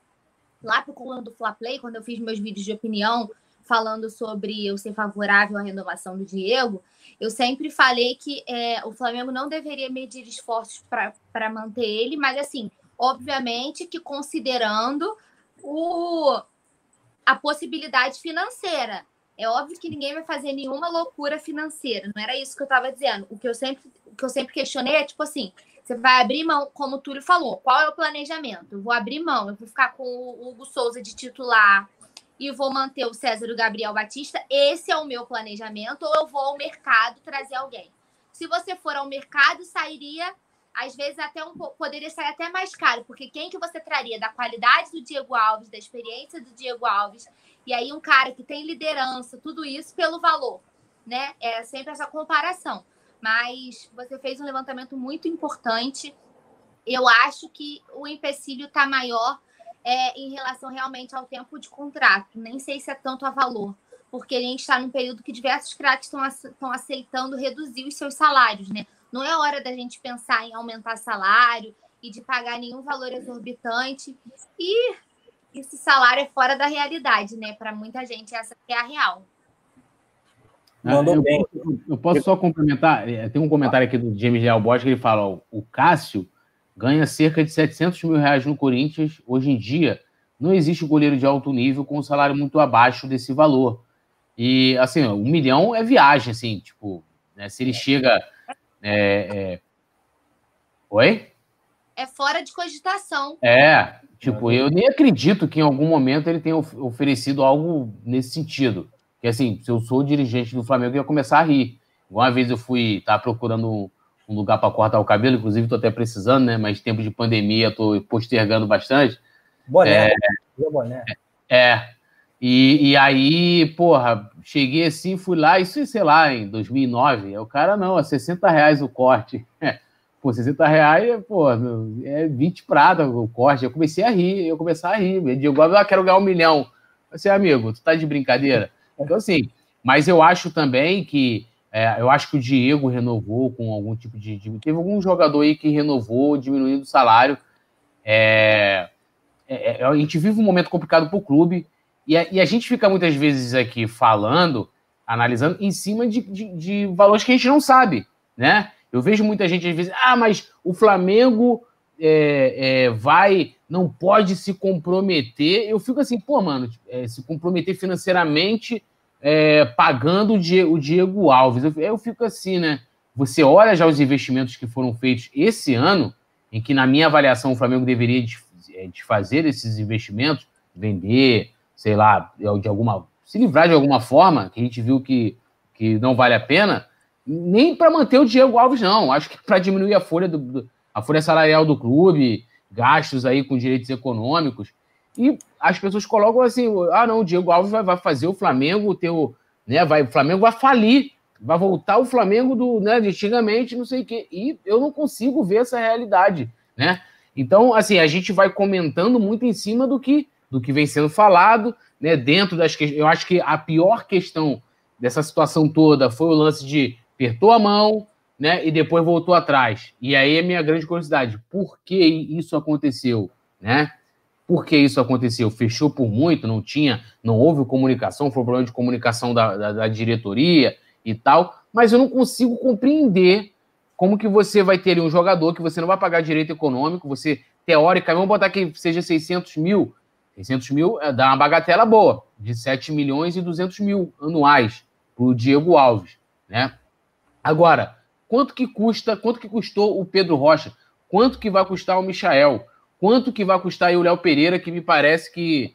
lá para o coluna do Fla Play, quando eu fiz meus vídeos de opinião falando sobre eu ser favorável à renovação do Diego, eu sempre falei que é, o Flamengo não deveria medir esforços para manter ele, mas assim, obviamente que considerando o, a possibilidade financeira. É óbvio que ninguém vai fazer nenhuma loucura financeira, não era isso que eu estava dizendo. O que eu sempre, o que eu sempre questionei é tipo assim: você vai abrir mão, como o Túlio falou, qual é o planejamento? Eu vou abrir mão, eu vou ficar com o Hugo Souza de titular e vou manter o César e o Gabriel Batista. Esse é o meu planejamento, ou eu vou ao mercado trazer alguém. Se você for ao mercado, sairia, às vezes, até um poderia sair até mais caro, porque quem que você traria? Da qualidade do Diego Alves, da experiência do Diego Alves, e aí um cara que tem liderança, tudo isso pelo valor, né? É sempre essa comparação mas você fez um levantamento muito importante. Eu acho que o empecilho está maior é, em relação realmente ao tempo de contrato. Nem sei se é tanto a valor, porque a gente está num período que diversos craques estão aceitando reduzir os seus salários, né? Não é hora da gente pensar em aumentar salário e de pagar nenhum valor exorbitante. E esse salário é fora da realidade, né? Para muita gente, essa é a real. Mandou eu, bem. Eu, eu posso só complementar? É, tem um comentário aqui do James Leal Bosch que ele fala: ó, o Cássio ganha cerca de 700 mil reais no Corinthians. Hoje em dia, não existe goleiro de alto nível com um salário muito abaixo desse valor. E, assim, um milhão é viagem, assim, tipo, né, se ele chega. É, é... Oi? É fora de cogitação. É, tipo, eu nem acredito que em algum momento ele tenha oferecido algo nesse sentido que assim, se eu sou dirigente do Flamengo, eu ia começar a rir. Uma vez eu fui, tá procurando um, lugar para cortar o cabelo, inclusive estou até precisando, né? Mas tempo de pandemia, estou postergando bastante. Boné. É, boné. é. E, e aí, porra, cheguei assim, fui lá, isso, sei lá, em 2009. O cara, não, é 60 reais o corte. pô, 60 reais, pô, é 20 prata o corte. Eu comecei a rir, eu comecei a rir. Eu digo, ah, quero ganhar um milhão. Disse, amigo, tu tá de brincadeira? Então, assim, mas eu acho também que é, eu acho que o Diego renovou com algum tipo de, de, Teve algum jogador aí que renovou, diminuindo o salário. É, é, é a gente vive um momento complicado para o clube e a, e a, gente fica muitas vezes aqui falando, analisando em cima de, de, de, valores que a gente não sabe, né? Eu vejo muita gente às vezes, ah, mas o Flamengo é, é, vai, não pode se comprometer. Eu fico assim, pô, mano, é, se comprometer financeiramente é, pagando o Diego, o Diego Alves. Eu, eu, fico assim, né? Você olha já os investimentos que foram feitos esse ano, em que, na minha avaliação, o Flamengo deveria é, desfazer esses investimentos, vender, sei lá, de alguma. se livrar de alguma forma, que a gente viu que, que não vale a pena. Nem para manter o Diego Alves, não. Acho que para diminuir a folha do, a folha salarial do clube, gastos aí com direitos econômicos. E as pessoas colocam assim: ah, não, o Diego Alves vai, vai fazer o Flamengo ter o. Né, vai, o Flamengo vai falir, vai voltar o Flamengo do, né, de antigamente, não sei o quê. E eu não consigo ver essa realidade, né? Então, assim, a gente vai comentando muito em cima do que, do que vem sendo falado, né? Dentro das questões. Eu acho que a pior questão dessa situação toda foi o lance de apertou a mão, né? E depois voltou atrás. E aí é minha grande curiosidade: por que isso aconteceu, né? Por que isso aconteceu? Fechou por muito, não tinha, não houve comunicação, foi um problema de comunicação da, da, da diretoria e tal. Mas eu não consigo compreender como que você vai ter um jogador que você não vai pagar direito econômico, você, teoricamente, vamos botar que seja 600 mil. 600 mil é, dá uma bagatela boa, de 7 milhões e 200 mil anuais para o Diego Alves, né? Agora, quanto que custa, quanto que custou o Pedro Rocha, quanto que vai custar o Michael, quanto que vai custar o Léo Pereira, que me parece que,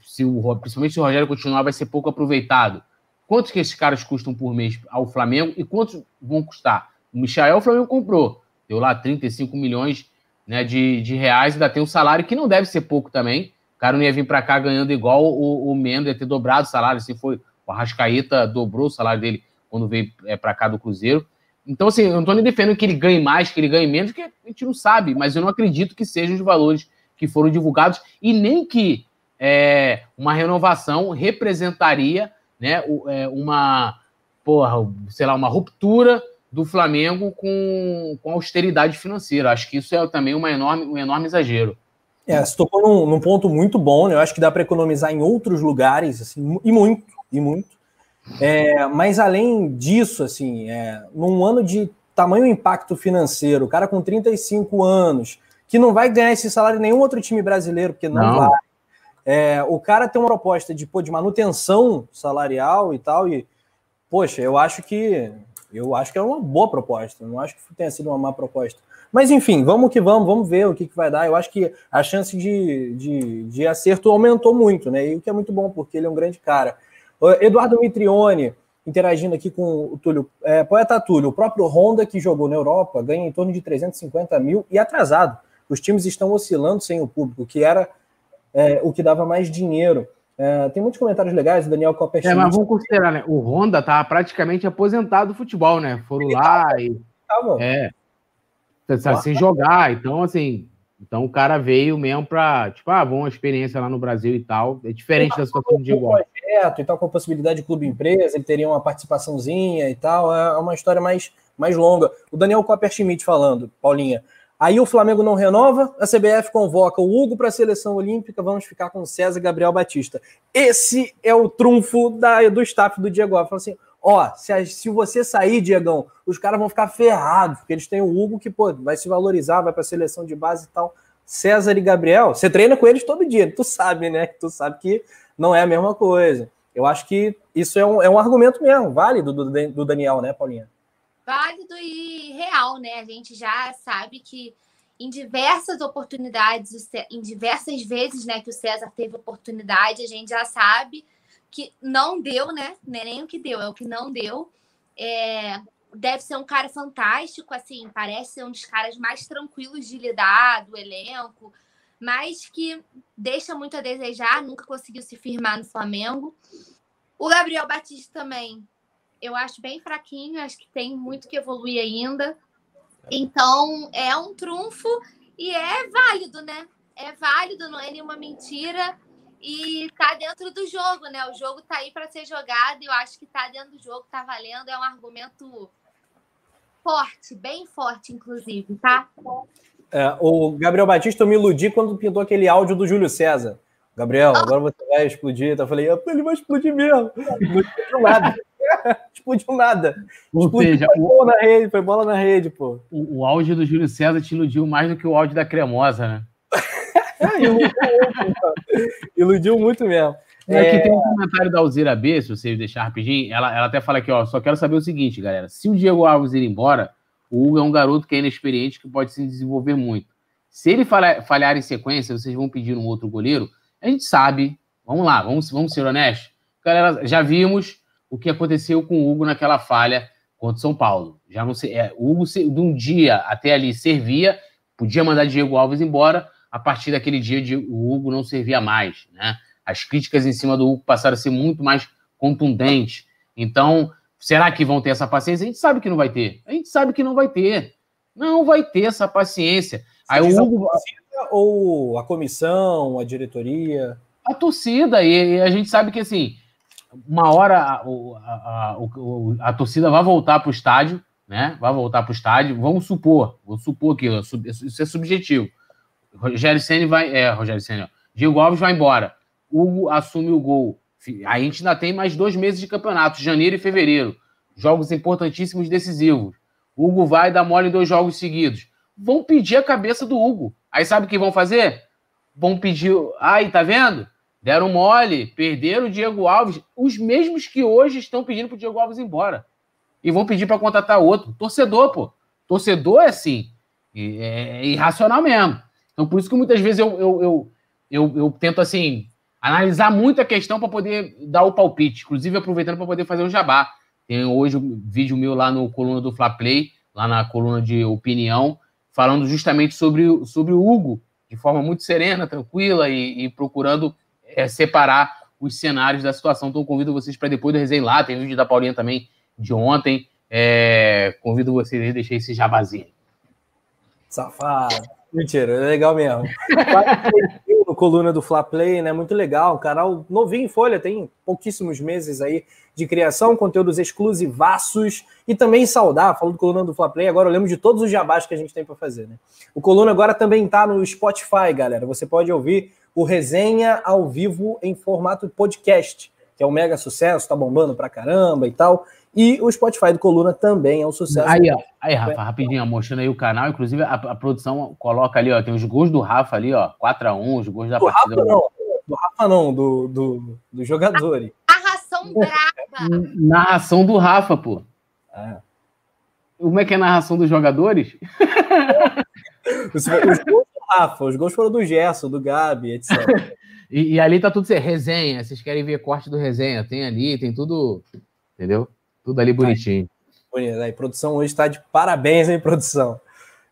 se o, principalmente se o Rogério continuar, vai ser pouco aproveitado. Quantos que esses caras custam por mês ao Flamengo e quantos vão custar? O Michael, o Flamengo comprou, deu lá 35 milhões né, de, de reais, ainda tem um salário que não deve ser pouco também. Cara não ia vir para cá ganhando igual o, o Mendo, ia ter dobrado o salário. Se foi, o Arrascaeta dobrou o salário dele quando veio é, para cá do Cruzeiro. Então, assim, eu não nem defendendo que ele ganhe mais, que ele ganhe menos, que a gente não sabe, mas eu não acredito que sejam os valores que foram divulgados e nem que é, uma renovação representaria né, é, uma, porra, sei lá, uma ruptura do Flamengo com, com austeridade financeira. Acho que isso é também uma enorme, um enorme exagero. É, você tocou num, num ponto muito bom, né? Eu acho que dá para economizar em outros lugares, assim, e muito, e muito. É, mas além disso, assim, é, num ano de tamanho impacto financeiro, o cara com 35 anos, que não vai ganhar esse salário em nenhum outro time brasileiro, porque não, não. vai. É, o cara tem uma proposta de, pô, de manutenção salarial e tal, e, poxa, eu acho que eu acho que é uma boa proposta, não acho que tenha sido uma má proposta. Mas enfim, vamos que vamos, vamos ver o que, que vai dar. Eu acho que a chance de, de, de acerto aumentou muito, né? E o que é muito bom, porque ele é um grande cara. Eduardo Mitrione, interagindo aqui com o Túlio. É, poeta Túlio, o próprio Honda, que jogou na Europa, ganha em torno de 350 mil e atrasado. Os times estão oscilando sem o público, que era é, o que dava mais dinheiro. É, tem muitos comentários legais, o Daniel Copper. É, mas vamos considerar, né? O Honda tá praticamente aposentado do futebol, né? Foram lá e. Tava. É. Tá, sem jogar. Então, assim. Então o cara veio mesmo para, tipo, ah, uma experiência lá no Brasil e tal. É diferente da situação de Diego. projeto e tal, com a possibilidade de clube empresa, ele teria uma participaçãozinha e tal. É uma história mais, mais longa. O Daniel Copper Schmidt falando, Paulinha. Aí o Flamengo não renova, a CBF convoca o Hugo para a seleção olímpica, vamos ficar com o César Gabriel Batista. Esse é o trunfo da, do staff do Diego. Fala assim: ó, se, se você sair, Diegão, os caras vão ficar ferrados, porque eles têm o Hugo que pô, vai se valorizar, vai para a seleção de base e tal. César e Gabriel, você treina com eles todo dia, tu sabe, né? Tu sabe que não é a mesma coisa. Eu acho que isso é um, é um argumento mesmo, válido do, do Daniel, né, Paulinha? válido e real, né? A gente já sabe que em diversas oportunidades, em diversas vezes, né, que o César teve oportunidade, a gente já sabe que não deu, né? Não é nem o que deu, é o que não deu. É, deve ser um cara fantástico, assim, parece ser um dos caras mais tranquilos de lidar do elenco, mas que deixa muito a desejar, nunca conseguiu se firmar no Flamengo. O Gabriel Batista também eu acho bem fraquinho, acho que tem muito que evoluir ainda. Então, é um trunfo e é válido, né? É válido, não é nenhuma mentira. E tá dentro do jogo, né? O jogo tá aí para ser jogado e eu acho que tá dentro do jogo, tá valendo. É um argumento forte, bem forte, inclusive, tá? É, o Gabriel Batista, eu me iludi quando pintou aquele áudio do Júlio César. Gabriel, ah. agora você vai explodir. Então eu falei, ele vai explodir mesmo. Não nada. Explodiu nada. Ou Explodiu, seja, foi, bola na rede, foi bola na rede, pô. O, o áudio do Júlio César te iludiu mais do que o áudio da cremosa, né? Iludiu, iludiu muito mesmo. É... Aqui tem um comentário da Alzira B, se vocês deixar rapidinho. Ela, ela até fala aqui, ó. Só quero saber o seguinte, galera. Se o Diego Alves ir embora, o Hugo é um garoto que é inexperiente, que pode se desenvolver muito. Se ele falhar, falhar em sequência, vocês vão pedir um outro goleiro. A gente sabe. Vamos lá, vamos, vamos ser honestos. Galera, já vimos o que aconteceu com o Hugo naquela falha contra o São Paulo. Já não sei, é, o Hugo de um dia até ali servia, podia mandar Diego Alves embora, a partir daquele dia o Hugo não servia mais, né? As críticas em cima do Hugo passaram a ser muito mais contundentes. Então, será que vão ter essa paciência? A gente sabe que não vai ter. A gente sabe que não vai ter. Não vai ter essa paciência. Aí o Hugo ou a comissão, a diretoria, a torcida e, e a gente sabe que assim uma hora a, a, a, a torcida vai voltar para o estádio, né? Vai voltar para o estádio. Vamos supor, vou supor que isso é subjetivo. Rogério Senna vai. É, Rogério Senna. Diego Alves vai embora. Hugo assume o gol. A gente ainda tem mais dois meses de campeonato, janeiro e fevereiro. Jogos importantíssimos, decisivos. Hugo vai dar mole em dois jogos seguidos. Vão pedir a cabeça do Hugo. Aí sabe o que vão fazer? Vão pedir. Ai, tá vendo? Deram mole, perderam o Diego Alves, os mesmos que hoje estão pedindo para o Diego Alves embora. e vão pedir para contratar outro. Torcedor, pô. Torcedor é assim. É, é irracional mesmo. Então, por isso que muitas vezes eu, eu, eu, eu, eu tento, assim, analisar muito a questão para poder dar o palpite. Inclusive, aproveitando para poder fazer o jabá. Tem hoje um vídeo meu lá no coluna do Fla Play, lá na coluna de opinião, falando justamente sobre, sobre o Hugo, de forma muito serena, tranquila e, e procurando é, separar os cenários da situação. Então, convido vocês para depois do resenha lá. Tem vídeo da Paulinha também de ontem. É, convido vocês a deixar esse jabazinho. Safado. Mentira, é legal mesmo. no coluna do Fla Play, né? Muito legal. Canal novinho em folha, tem pouquíssimos meses aí de criação, conteúdos exclusivaços e também saudar. Falando do coluna do Fla Play, agora eu lembro de todos os jabás que a gente tem para fazer, né? O coluna agora também tá no Spotify, galera. Você pode ouvir o resenha ao vivo em formato podcast, que é um mega sucesso, tá bombando pra caramba e tal. E o Spotify do Coluna também é um sucesso. Aí, ó, aí Rafa, rapidinho, mostrando aí o canal. Inclusive, a, a, produção coloca ali, ó, tem os gols do Rafa ali, ó, 4x1, os gols da do partida. Rafa, não, do Rafa não, do, do, do jogador. Narração brava. Narração do Rafa, pô. É. Como é que é a narração dos jogadores? os, os gols do Rafa, os gols foram do Gerson, do Gabi, etc. e, e, ali tá tudo certo. Resenha, vocês querem ver corte do resenha? Tem ali, tem tudo. Entendeu? Tudo ali bonitinho. Bonito. Aí, produção hoje está de parabéns, hein, produção?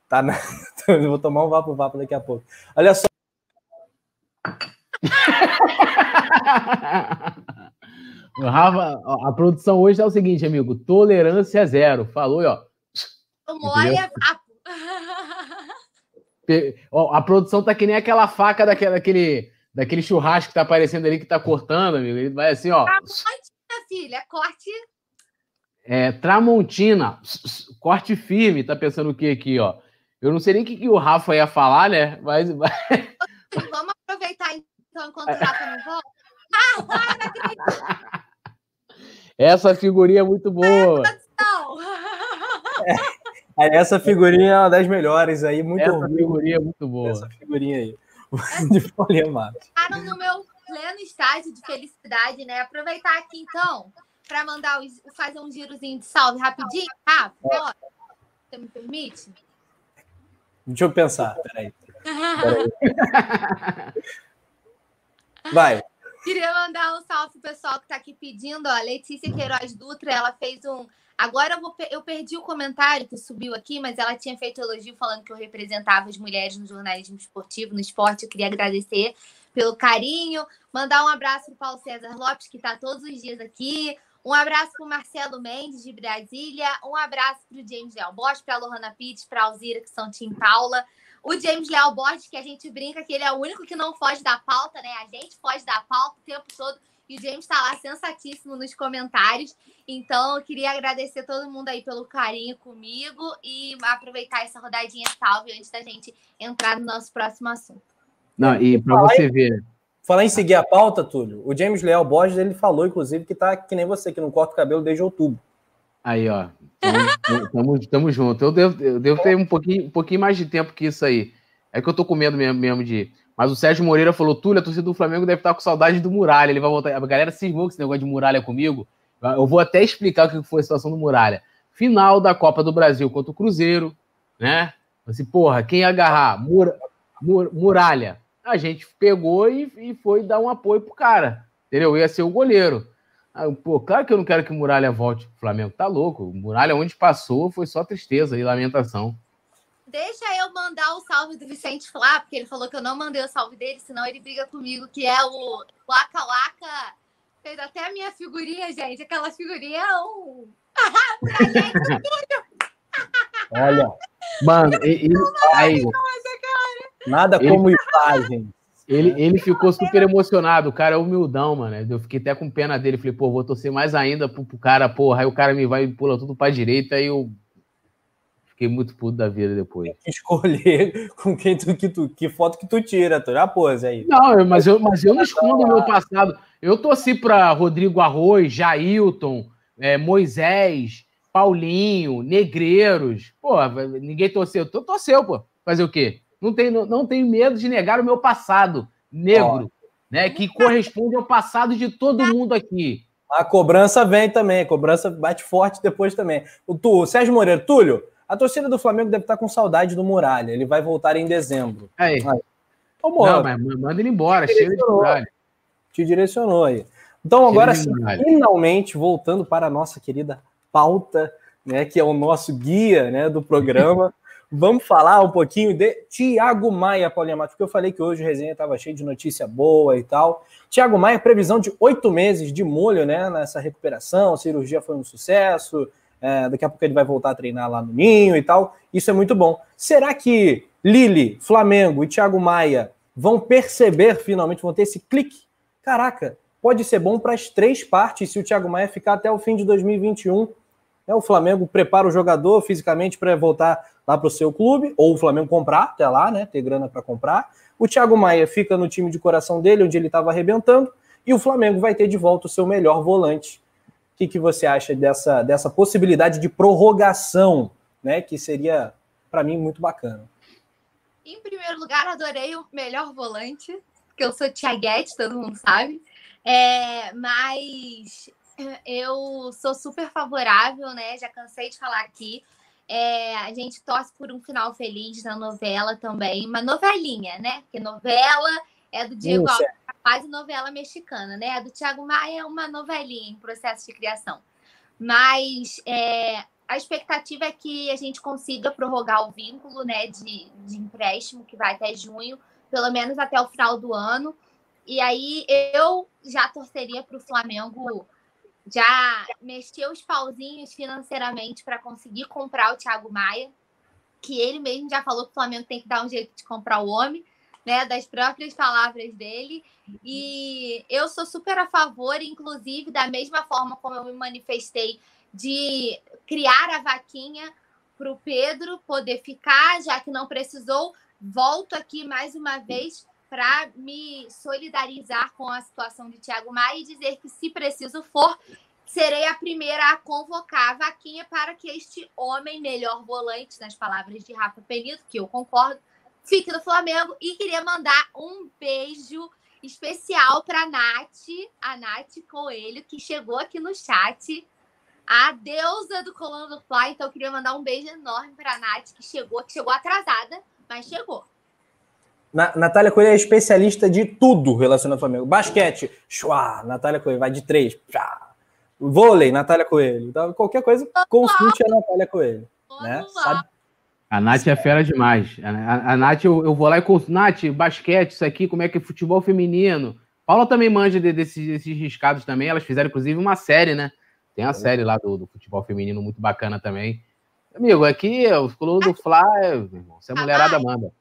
Tá na... Eu vou tomar um vapo vapo daqui a pouco. Olha só. o Rafa, a produção hoje é o seguinte, amigo: tolerância zero. Falou, ó. Olha, a produção tá que nem aquela faca daquele, daquele, daquele churrasco que tá aparecendo ali que tá cortando, amigo. Ele vai assim, ó. Tá filha, corte é, Tramontina, corte firme, tá pensando o que aqui, ó? Eu não sei nem o que, que o Rafa ia falar, né? Mas. Vamos aproveitar então enquanto o Rafa não volta. Ah, Essa figurinha é muito boa. É, essa figurinha é uma das melhores aí, muito Essa horrível. figurinha é muito boa. Essa figurinha aí. De folha Ficaram no meu pleno estágio de felicidade, né? Aproveitar aqui então para mandar os, fazer um girozinho de salve rapidinho? Rafa, ah, você me permite? Deixa eu pensar, peraí. peraí. Vai. Queria mandar um salve pro pessoal que está aqui pedindo, ó, Letícia Queiroz Dutra, ela fez um. Agora eu, vou, eu perdi o comentário que subiu aqui, mas ela tinha feito elogio falando que eu representava as mulheres no jornalismo esportivo, no esporte. Eu queria agradecer pelo carinho, mandar um abraço para Paulo César Lopes, que está todos os dias aqui, um abraço para o Marcelo Mendes, de Brasília. Um abraço para o James Leal Borges, para a Lohana Pitts, para a Alzira, que são Tim Paula. O James Leal Borges, que a gente brinca que ele é o único que não foge da pauta, né? A gente foge da pauta o tempo todo. E o James está lá sensatíssimo nos comentários. Então, eu queria agradecer todo mundo aí pelo carinho comigo e aproveitar essa rodadinha salve antes da gente entrar no nosso próximo assunto. Não, e para você ver, Falar em seguir a pauta, Túlio, o James Leal Borges, ele falou, inclusive, que tá que nem você, que não corta o cabelo desde outubro. Aí, ó. Tamo, tamo junto. Eu devo, eu devo ter um pouquinho, um pouquinho mais de tempo que isso aí. É que eu tô com medo mesmo, mesmo de. Mas o Sérgio Moreira falou: Túlio, a torcida do Flamengo deve estar com saudade do Muralha. Ele vai voltar. A galera cismou com esse negócio de Muralha comigo. Eu vou até explicar o que foi a situação do Muralha. Final da Copa do Brasil contra o Cruzeiro, né? Assim, porra, quem agarrar? Mur, Mur, Muralha a gente pegou e, e foi dar um apoio pro cara. Entendeu? Ia ser o goleiro. Aí, pô, claro que eu não quero que o Muralha volte pro Flamengo. Tá louco. O Muralha, onde passou, foi só tristeza e lamentação. Deixa eu mandar o salve do Vicente Flá, porque ele falou que eu não mandei o salve dele, senão ele briga comigo, que é o Laca Laca. Fez até a minha figurinha, gente. Aquela figurinha é um. Olha. Mano, e, e, aí, Nada ele, como imagem. Ele, ele ficou super emocionado, o cara é humildão, mano. Eu fiquei até com pena dele. Falei, pô, vou torcer mais ainda pro, pro cara, porra. Aí o cara me vai e pula tudo pra direita. Aí eu fiquei muito puto da vida depois. escolher com quem tu, que, tu, que foto que tu tira, tu já pôs aí. Não, mas eu, mas eu não escondo o meu passado. Eu torci pra Rodrigo Arroz, Jailton, é, Moisés, Paulinho, Negreiros. Pô, ninguém torceu. Tu torceu, pô. Fazer o quê? Não tenho, não tenho medo de negar o meu passado negro, né? Que corresponde ao passado de todo mundo aqui. A cobrança vem também, a cobrança bate forte depois também. O, tu, o Sérgio Moreira, Túlio, a torcida do Flamengo deve estar com saudade do Muralha. Ele vai voltar em dezembro. Aí. aí. Então, Não, mas manda ele embora, chega de Muralha. Te direcionou aí. Então, agora sim, finalmente, voltando para a nossa querida pauta, né, que é o nosso guia né, do programa. Vamos falar um pouquinho de Tiago Maia, Paulinha Matos, porque eu falei que hoje o resenha estava cheio de notícia boa e tal. Tiago Maia, previsão de oito meses de molho né, nessa recuperação, a cirurgia foi um sucesso, é, daqui a pouco ele vai voltar a treinar lá no Ninho e tal. Isso é muito bom. Será que Lili, Flamengo e Thiago Maia vão perceber finalmente, vão ter esse clique? Caraca, pode ser bom para as três partes se o Thiago Maia ficar até o fim de 2021. É, o Flamengo prepara o jogador fisicamente para voltar lá para o seu clube, ou o Flamengo comprar até lá, né? Ter grana para comprar. O Thiago Maia fica no time de coração dele, onde ele estava arrebentando, e o Flamengo vai ter de volta o seu melhor volante. O que, que você acha dessa, dessa possibilidade de prorrogação, né? Que seria, para mim, muito bacana. Em primeiro lugar, adorei o melhor volante, que eu sou Thiaguete, todo mundo sabe. É, mas eu sou super favorável, né? Já cansei de falar aqui. É, a gente torce por um final feliz na novela também, uma novelinha, né? Porque novela é do Diego Alves, quase novela mexicana, né? A do Thiago Maia é uma novelinha em processo de criação. Mas é, a expectativa é que a gente consiga prorrogar o vínculo né, de, de empréstimo, que vai até junho, pelo menos até o final do ano. E aí eu já torceria para o Flamengo já mexeu os pauzinhos financeiramente para conseguir comprar o Thiago Maia, que ele mesmo já falou que o Flamengo tem que dar um jeito de comprar o homem, né, das próprias palavras dele. E eu sou super a favor, inclusive, da mesma forma como eu me manifestei de criar a vaquinha para o Pedro poder ficar, já que não precisou. Volto aqui mais uma vez para me solidarizar com a situação de Thiago Maia e dizer que, se preciso for, serei a primeira a convocar a Vaquinha para que este homem, melhor volante, nas palavras de Rafa Penido, que eu concordo, fique no Flamengo. E queria mandar um beijo especial para Nath, a Nath Coelho, que chegou aqui no chat. A deusa do do Fly. Então, eu queria mandar um beijo enorme para a Nath, que chegou, que chegou atrasada, mas chegou. Na, Natália Coelho é especialista de tudo relacionado ao Flamengo. Basquete, chua, Natália Coelho, vai de três. Chua. Vôlei, Natália Coelho. Então, qualquer coisa, consulte a Natália Coelho. Né? Sabe? A Nath é fera demais. A, a, a Nath, eu, eu, vou lá e consulto. Nath, basquete, isso aqui, como é que é futebol feminino. Paula também manja de, desses, desses riscados também. Elas fizeram, inclusive, uma série, né? Tem a série lá do, do futebol feminino muito bacana também. Amigo, aqui, o clube do Fla, você é mulherada, manda.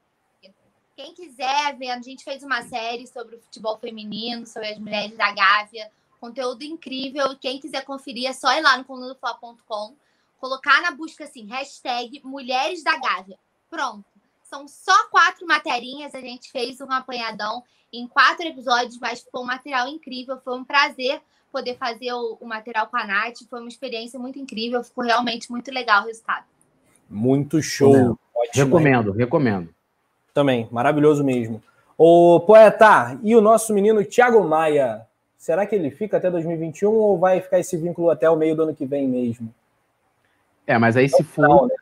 Quem quiser ver, a gente fez uma série sobre o futebol feminino, sobre as mulheres da Gávea. Conteúdo incrível. Quem quiser conferir, é só ir lá no colunadofla.com, colocar na busca assim, hashtag Mulheres da Gávea. Pronto. São só quatro materinhas. A gente fez um apanhadão em quatro episódios, mas ficou um material incrível. Foi um prazer poder fazer o, o material com a Nath. Foi uma experiência muito incrível. Ficou realmente muito legal o resultado. Muito show. recomendo, recomendo também. Maravilhoso mesmo. O Poeta, e o nosso menino Thiago Maia? Será que ele fica até 2021 ou vai ficar esse vínculo até o meio do ano que vem mesmo? É, mas aí se for. Né?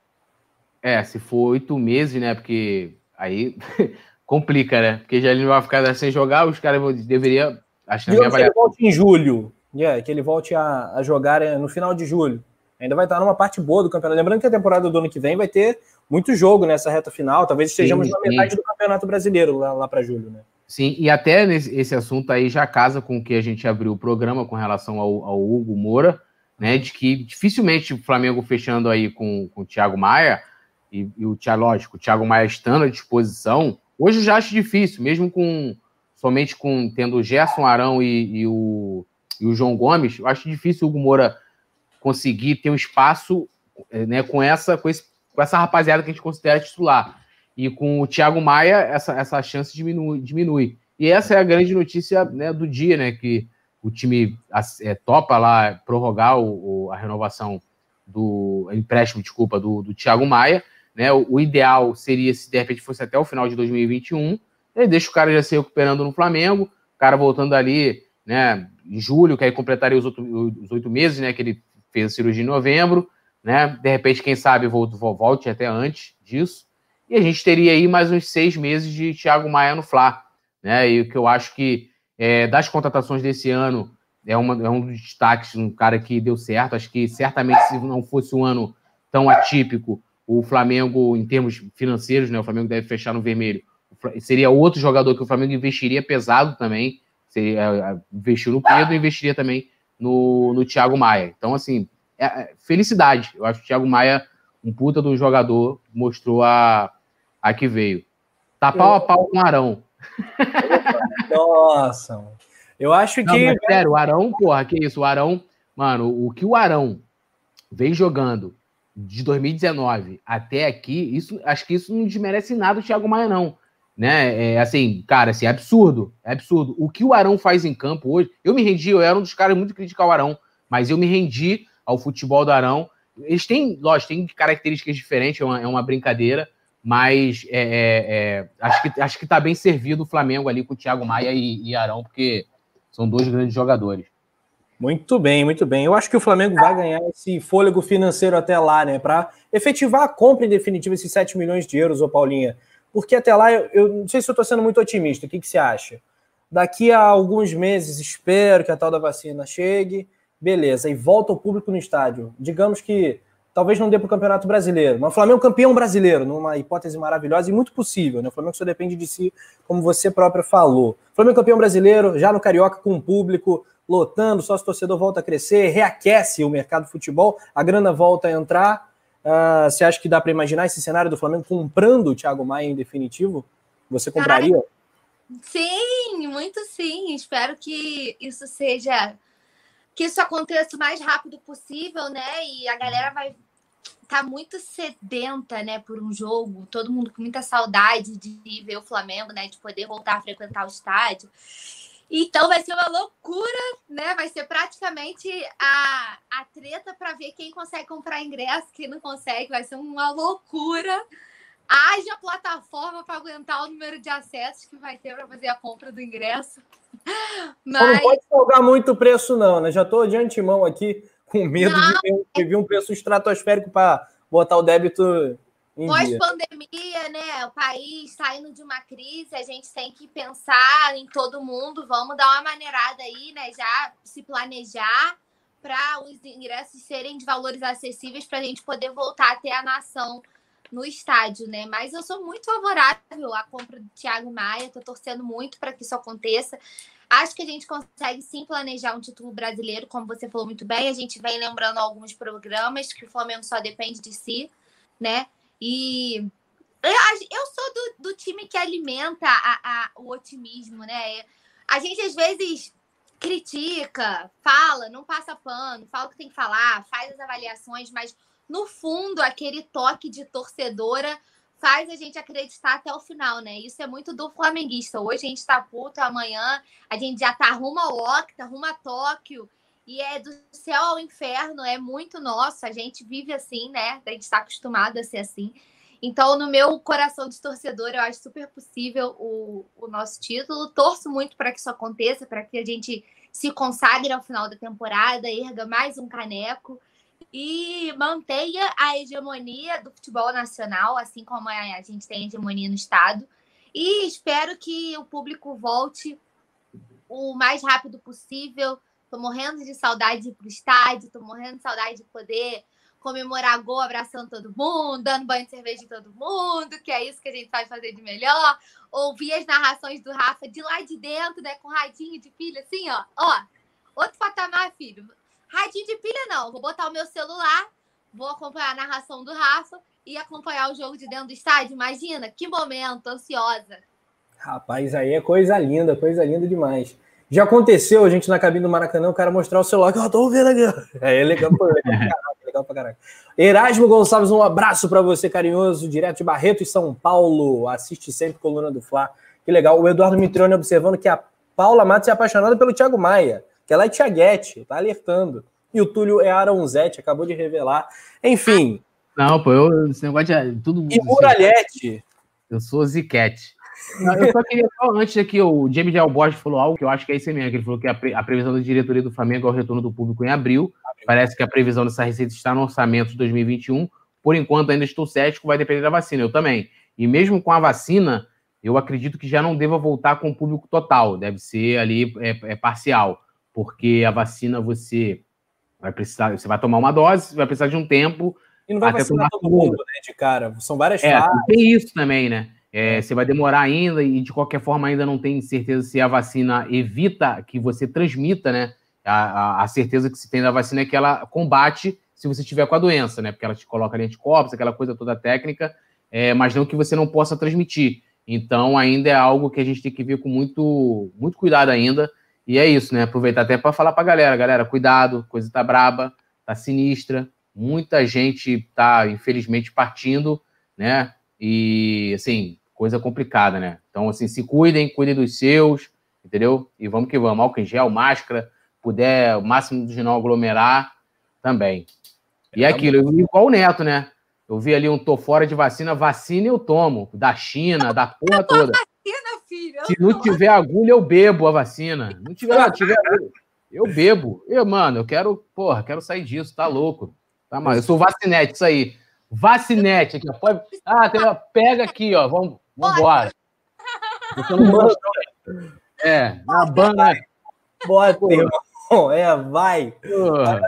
É, se for oito meses, né? Porque aí complica, né? Porque já ele não vai ficar sem jogar, os caras deveriam. Acho que, ele volte em julho. Yeah, que ele volte a, a jogar é, no final de julho. Ainda vai estar numa parte boa do campeonato. Lembrando que a temporada do ano que vem vai ter muito jogo nessa reta final. Talvez estejamos sim, na metade do Campeonato Brasileiro lá, lá para julho, né? Sim, e até nesse, esse assunto aí já casa com o que a gente abriu o programa com relação ao, ao Hugo Moura, né? De que dificilmente o Flamengo fechando aí com, com o Thiago Maia e, e o Thiago, lógico, o Thiago Maia estando à disposição, hoje eu já acho difícil, mesmo com somente com tendo o Gerson Arão e, e, o, e o João Gomes, eu acho difícil o Hugo Moura conseguir ter um espaço né, com essa com esse com essa rapaziada que a gente considera titular. E com o Thiago Maia, essa, essa chance diminui, diminui. E essa é a grande notícia né, do dia, né? Que o time é, topa lá prorrogar o, o, a renovação do empréstimo, desculpa, do, do Thiago Maia. Né, o, o, ideal seria se de repente fosse até o final de 2021. Ele deixa o cara já se recuperando no Flamengo, o cara voltando ali, né? em julho, que aí completaria os, os oito meses, né? Que ele fez a cirurgia em novembro, né? De repente, quem sabe, volte, até antes disso. E a gente teria aí mais uns seis meses de Thiago Maia no Fla, né? E o que eu acho que é, das contratações desse ano é, uma, é um dos destaques, um cara que deu certo. Acho que certamente, se não fosse um ano tão atípico, o Flamengo, em termos financeiros, né? O Flamengo deve fechar no vermelho. Seria outro jogador que o Flamengo investiria pesado também. Seria, é, investiu no Pedro e investiria também no, no Thiago Maia. Então, assim, é, é, felicidade. Eu acho que o Thiago Maia, um puta do jogador, mostrou a, a que veio. Tá pau a pau com o Arão. Nossa, eu acho Não, que. sério, o Arão, porra, que isso? O Arão, mano, o que o Arão vem jogando de 2019 até aqui, isso, acho que isso não desmerece nada o Thiago Maia, não. Né? É, assim, cara, assim, é absurdo. É absurdo. O que o Arão faz em campo hoje, eu me rendi, eu era um dos caras muito criticar o Arão, mas eu me rendi ao futebol do Arão. Eles têm, lógico, têm características diferentes, é uma, é uma brincadeira, mas é, é, é, acho, que, acho que tá bem servido o Flamengo ali com o Thiago Maia e, e Arão, porque são dois grandes jogadores. Muito bem, muito bem. Eu acho que o Flamengo vai ganhar esse fôlego financeiro até lá, né? Para efetivar a compra em definitiva, esses 7 milhões de euros, ô Paulinha. Porque até lá, eu, eu não sei se eu estou sendo muito otimista. O que, que você acha? Daqui a alguns meses, espero que a tal da vacina chegue beleza, e volta o público no estádio. Digamos que talvez não dê para o Campeonato Brasileiro, mas o Flamengo campeão brasileiro, numa hipótese maravilhosa e muito possível, né? O Flamengo só depende de si, como você próprio falou. O Flamengo campeão brasileiro, já no Carioca, com o público lotando, só se torcedor volta a crescer, reaquece o mercado de futebol, a grana volta a entrar. Uh, você acha que dá para imaginar esse cenário do Flamengo comprando o Thiago Maia em definitivo? Você compraria? Sim, muito sim. Espero que isso seja que isso aconteça o mais rápido possível, né? E a galera vai tá muito sedenta, né, por um jogo, todo mundo com muita saudade de ver o Flamengo, né, de poder voltar a frequentar o estádio. Então vai ser uma loucura, né? Vai ser praticamente a, a treta para ver quem consegue comprar ingresso, quem não consegue. Vai ser uma loucura. Haja plataforma para aguentar o número de acessos que vai ter para fazer a compra do ingresso. Mas... Não pode salgar muito o preço, não, né? Já estou de antemão aqui com medo não, de vir um preço estratosférico para botar o débito Pós-pandemia, né? O país saindo de uma crise, a gente tem que pensar em todo mundo. Vamos dar uma maneirada aí, né? Já se planejar para os ingressos serem de valores acessíveis para a gente poder voltar a ter a nação no estádio, né? Mas eu sou muito favorável à compra do Thiago Maia, tô torcendo muito para que isso aconteça. Acho que a gente consegue sim planejar um título brasileiro, como você falou muito bem. A gente vem lembrando alguns programas que o Flamengo só depende de si, né? E eu sou do, do time que alimenta a, a, o otimismo, né? A gente às vezes critica, fala, não passa pano, fala o que tem que falar, faz as avaliações, mas no fundo, aquele toque de torcedora faz a gente acreditar até o final, né? Isso é muito do flamenguista. Hoje a gente tá puto, amanhã a gente já tá rumo ao Octa, rumo a Tóquio. E é do céu ao inferno, é muito nosso. A gente vive assim, né? A gente está acostumado a ser assim. Então, no meu coração de torcedor, eu acho super possível o, o nosso título. Torço muito para que isso aconteça, para que a gente se consagre ao final da temporada, erga mais um caneco e mantenha a hegemonia do futebol nacional, assim como a gente tem hegemonia no estado. E espero que o público volte o mais rápido possível. Tô morrendo de saudade de ir pro estádio, tô morrendo de saudade de poder comemorar gol abraçando todo mundo, dando banho de cerveja em todo mundo, que é isso que a gente vai fazer de melhor. Ouvir as narrações do Rafa de lá de dentro, né, com radinho de pilha, assim, ó. Ó, outro patamar, filho. Radinho de pilha, não. Vou botar o meu celular, vou acompanhar a narração do Rafa e acompanhar o jogo de dentro do estádio. Imagina, que momento, ansiosa. Rapaz, aí é coisa linda, coisa linda demais. Já aconteceu a gente na cabine do Maracanã, o cara mostrar o celular que eu tô ouvindo aqui. É legal, pra caralho, legal pra caralho. Erasmo Gonçalves, um abraço para você, carinhoso, direto de Barreto e São Paulo. Assiste sempre Coluna do Fla. Que legal. O Eduardo Mitrione observando que a Paula Matos é apaixonada pelo Thiago Maia que ela é Tiaguete, tá alertando. E o Túlio é Aronzete, acabou de revelar. Enfim. Não, pô, eu, esse negócio de tudo. E Muralhete. Eu sou Ziquete. Eu só queria só antes aqui, o James Del Borges falou algo que eu acho que é isso mesmo, que ele falou que a, pre, a previsão da diretoria do Flamengo é o retorno do público em abril. Parece que a previsão dessa receita está no orçamento de 2021. Por enquanto, ainda estou cético, vai depender da vacina. Eu também. E mesmo com a vacina, eu acredito que já não deva voltar com o público total. Deve ser ali é, é parcial. Porque a vacina você vai precisar, você vai tomar uma dose, vai precisar de um tempo. E não vai vacinar todo mundo, né, de cara. São várias é, fases. Tem isso também, né? É, você vai demorar ainda e de qualquer forma ainda não tem certeza se a vacina evita que você transmita, né? A, a, a certeza que se tem da vacina é que ela combate se você tiver com a doença, né? Porque ela te coloca ali anticorpos, aquela coisa toda técnica, é, mas não que você não possa transmitir. Então ainda é algo que a gente tem que ver com muito, muito cuidado ainda. E é isso, né? Aproveitar até para falar para a galera, galera, cuidado, coisa tá braba, tá sinistra, muita gente tá infelizmente partindo, né? E assim, coisa complicada, né? Então, assim, se cuidem, cuidem dos seus, entendeu? E vamos que vamos. Álcool em gel, máscara, puder, o máximo de não aglomerar, também. E é aquilo, igual o Neto, né? Eu vi ali um tô fora de vacina, vacina eu tomo, da China, da porra toda. Filho, se não tiver agulha, eu bebo a vacina. Não tiver, não tiver agulha, eu bebo. Eu, mano, eu quero, porra, quero sair disso, tá louco. Tá, mano, eu sou vacinete, isso aí. Vacinete aqui, ó. Pode... Ah, tem uma... pega aqui, ó. Vamos, Vambora. é, na banda. Bota, irmão. É, vai. Olha,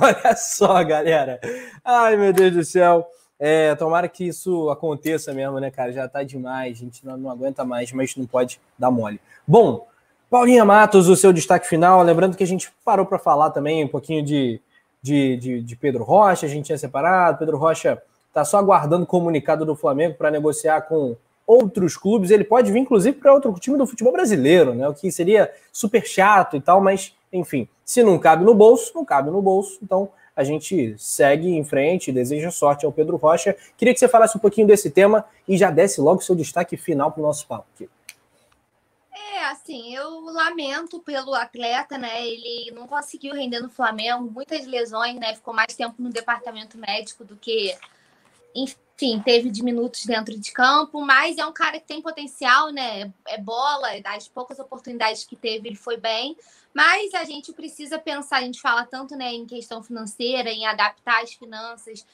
olha só, galera. Ai, meu Deus do céu. É, tomara que isso aconteça mesmo, né, cara? Já tá demais, a gente não, não aguenta mais, mas não pode dar mole. Bom, Paulinha Matos, o seu destaque final. Lembrando que a gente parou para falar também um pouquinho de, de, de, de, Pedro Rocha, a gente tinha separado. Pedro Rocha tá só aguardando comunicado do Flamengo para negociar com outros clubes, ele pode vir inclusive para outro time do futebol brasileiro, né? O que seria super chato e tal, mas enfim, se não cabe no bolso, não cabe no bolso. Então a gente segue em frente, deseja sorte ao Pedro Rocha. Queria que você falasse um pouquinho desse tema e já desse logo seu destaque final para o nosso papo aqui. É, assim, eu lamento pelo atleta, né? Ele não conseguiu render no Flamengo, muitas lesões, né? Ficou mais tempo no departamento médico do que, enfim, enfim, teve diminutos dentro de campo, mas é um cara que tem potencial, né? É bola, das poucas oportunidades que teve, ele foi bem. Mas a gente precisa pensar, a gente fala tanto né, em questão financeira, em adaptar as finanças,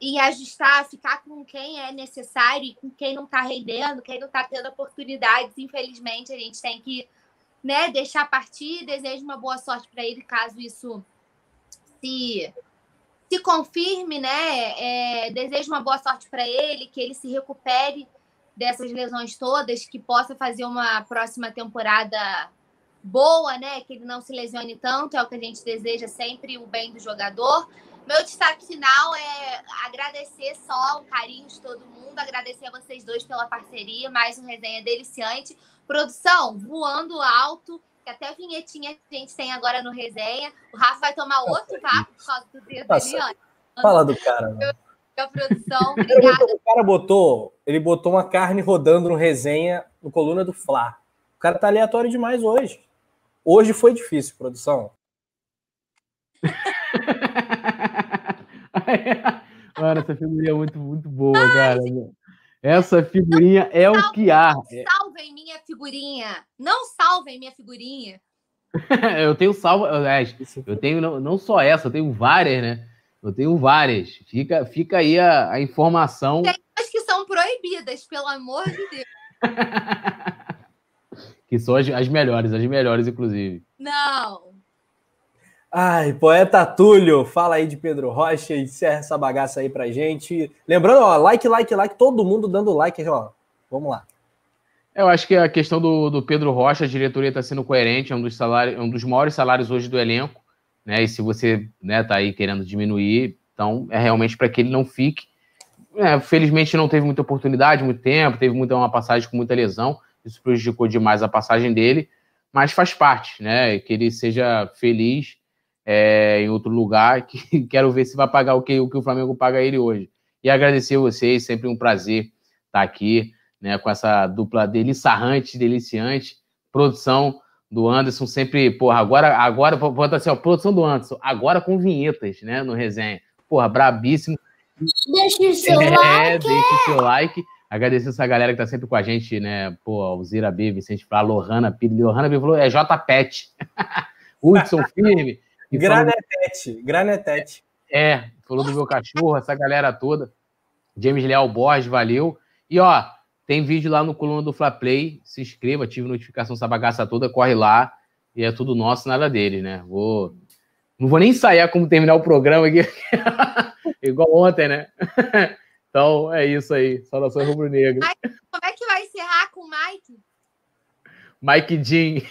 em ajustar, ficar com quem é necessário e com quem não está rendendo, quem não está tendo oportunidades. Infelizmente, a gente tem que né, deixar partir. Desejo uma boa sorte para ele, caso isso se se confirme, né? É, desejo uma boa sorte para ele, que ele se recupere dessas lesões todas, que possa fazer uma próxima temporada boa, né? Que ele não se lesione tanto, é o que a gente deseja sempre, o bem do jogador. Meu destaque final é agradecer só o carinho de todo mundo, agradecer a vocês dois pela parceria, mais um resenha deliciante. Produção, voando alto que até vinhetinha a gente tem agora no resenha. O Rafa vai tomar outro papo por causa do dedo ali, ó. Fala do cara. Mano. A produção, obrigada. O cara botou, ele botou uma carne rodando no resenha no coluna do Fla. O cara tá aleatório demais hoje. Hoje foi difícil, produção. Mano, essa figurinha é muito, muito boa, cara. Essa figurinha é o que há. Salvem minha figurinha. Não salvem minha figurinha. eu tenho salvo. Eu tenho não, não só essa, eu tenho várias, né? Eu tenho várias. Fica, fica aí a, a informação. Tem umas que são proibidas, pelo amor de Deus. que são as, as melhores, as melhores, inclusive. Não. Ai, poeta Túlio, fala aí de Pedro Rocha, encerra essa bagaça aí pra gente. Lembrando, ó, like, like, like, todo mundo dando like, ó. Vamos lá. Eu acho que a questão do, do Pedro Rocha, a diretoria está sendo coerente, é um dos salários, é um dos maiores salários hoje do elenco, né? E se você né, tá aí querendo diminuir, então é realmente para que ele não fique. É, felizmente não teve muita oportunidade, muito tempo, teve muita uma passagem com muita lesão, isso prejudicou demais a passagem dele, mas faz parte, né? Que ele seja feliz é, em outro lugar, que quero ver se vai pagar o que, o que o Flamengo paga ele hoje. E agradecer a vocês, sempre um prazer estar aqui, né, com essa dupla deliciante, deliciante, produção do Anderson, sempre, porra, agora, agora, bota assim, ó, produção do Anderson, agora com vinhetas, né, no resenha. Porra, brabíssimo. Deixa o seu é, like. Deixa o seu like. Agradecer essa galera que tá sempre com a gente, né? Pô, Alzira B, Vicente Flá, Lohana Pires. Lohana B falou, é J Pet. Hudson Firme. Granetete, falou... Granetete. É, falou do meu cachorro, essa galera toda. James Leal Borges, valeu. E ó, tem vídeo lá no coluna do Fla Play. Se inscreva, ative notificação essa bagaça toda, corre lá. E é tudo nosso, nada dele, né? Vou. Não vou nem ensaiar como terminar o programa aqui. Igual ontem, né? Então é isso aí. Saudações rubro-negro. Como é que vai encerrar com o Mike? Mike Jean.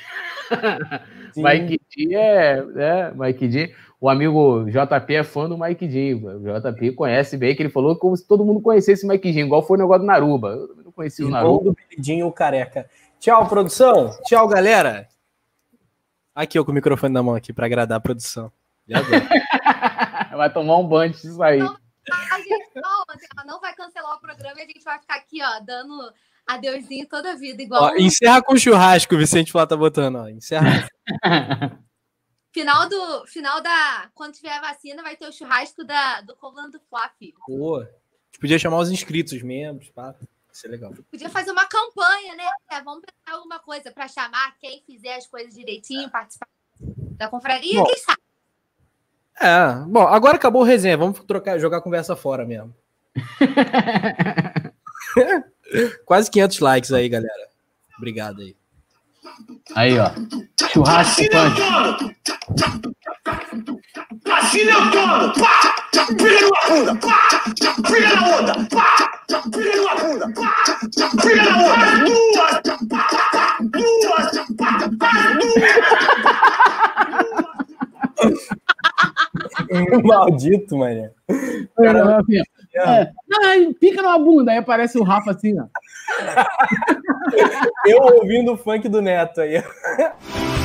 Mike Jean é, é. Mike Jean. O amigo JP é fã do Mike Jean. O JP conhece bem, que ele falou como se todo mundo conhecesse Mike Jean, igual foi o negócio do Naruba. Eu não conhecia o Naruba. do careca. Tchau, produção. Tchau, galera. Aqui, eu com o microfone na mão aqui para agradar a produção. vai tomar um banho disso aí. Não, a gente não, ela não vai cancelar o programa e a gente vai ficar aqui, ó, dando adeusinho toda a vida, igual. Ó, encerra com churrasco, o Vicente Flá tá botando, ó. Encerra. final do. Final da. Quando tiver a vacina, vai ter o churrasco da, do Colando Flá, filho. Pô. A gente podia chamar os inscritos, os membros, pá. Isso é legal. Podia fazer uma campanha, né? É, vamos pensar alguma coisa para chamar quem fizer as coisas direitinho, participar da confraria, Bom, quem sabe? É, bom, agora acabou o resenha, vamos trocar, jogar a conversa fora mesmo. Quase 500 likes aí, galera. Obrigado aí. Aí, ó. Churrasco punk. Assim eu tomo! Pá! Pega numa bunda! Pá! Na outra! Pá! Numa bunda! Pá! Pega na outra! Duas! Pá! Duas! Pá! Duas! Maldito, mané. Cara, assim, é, ai, pica numa bunda, aí aparece o Rafa assim, ó. Eu ouvindo o funk do Neto aí.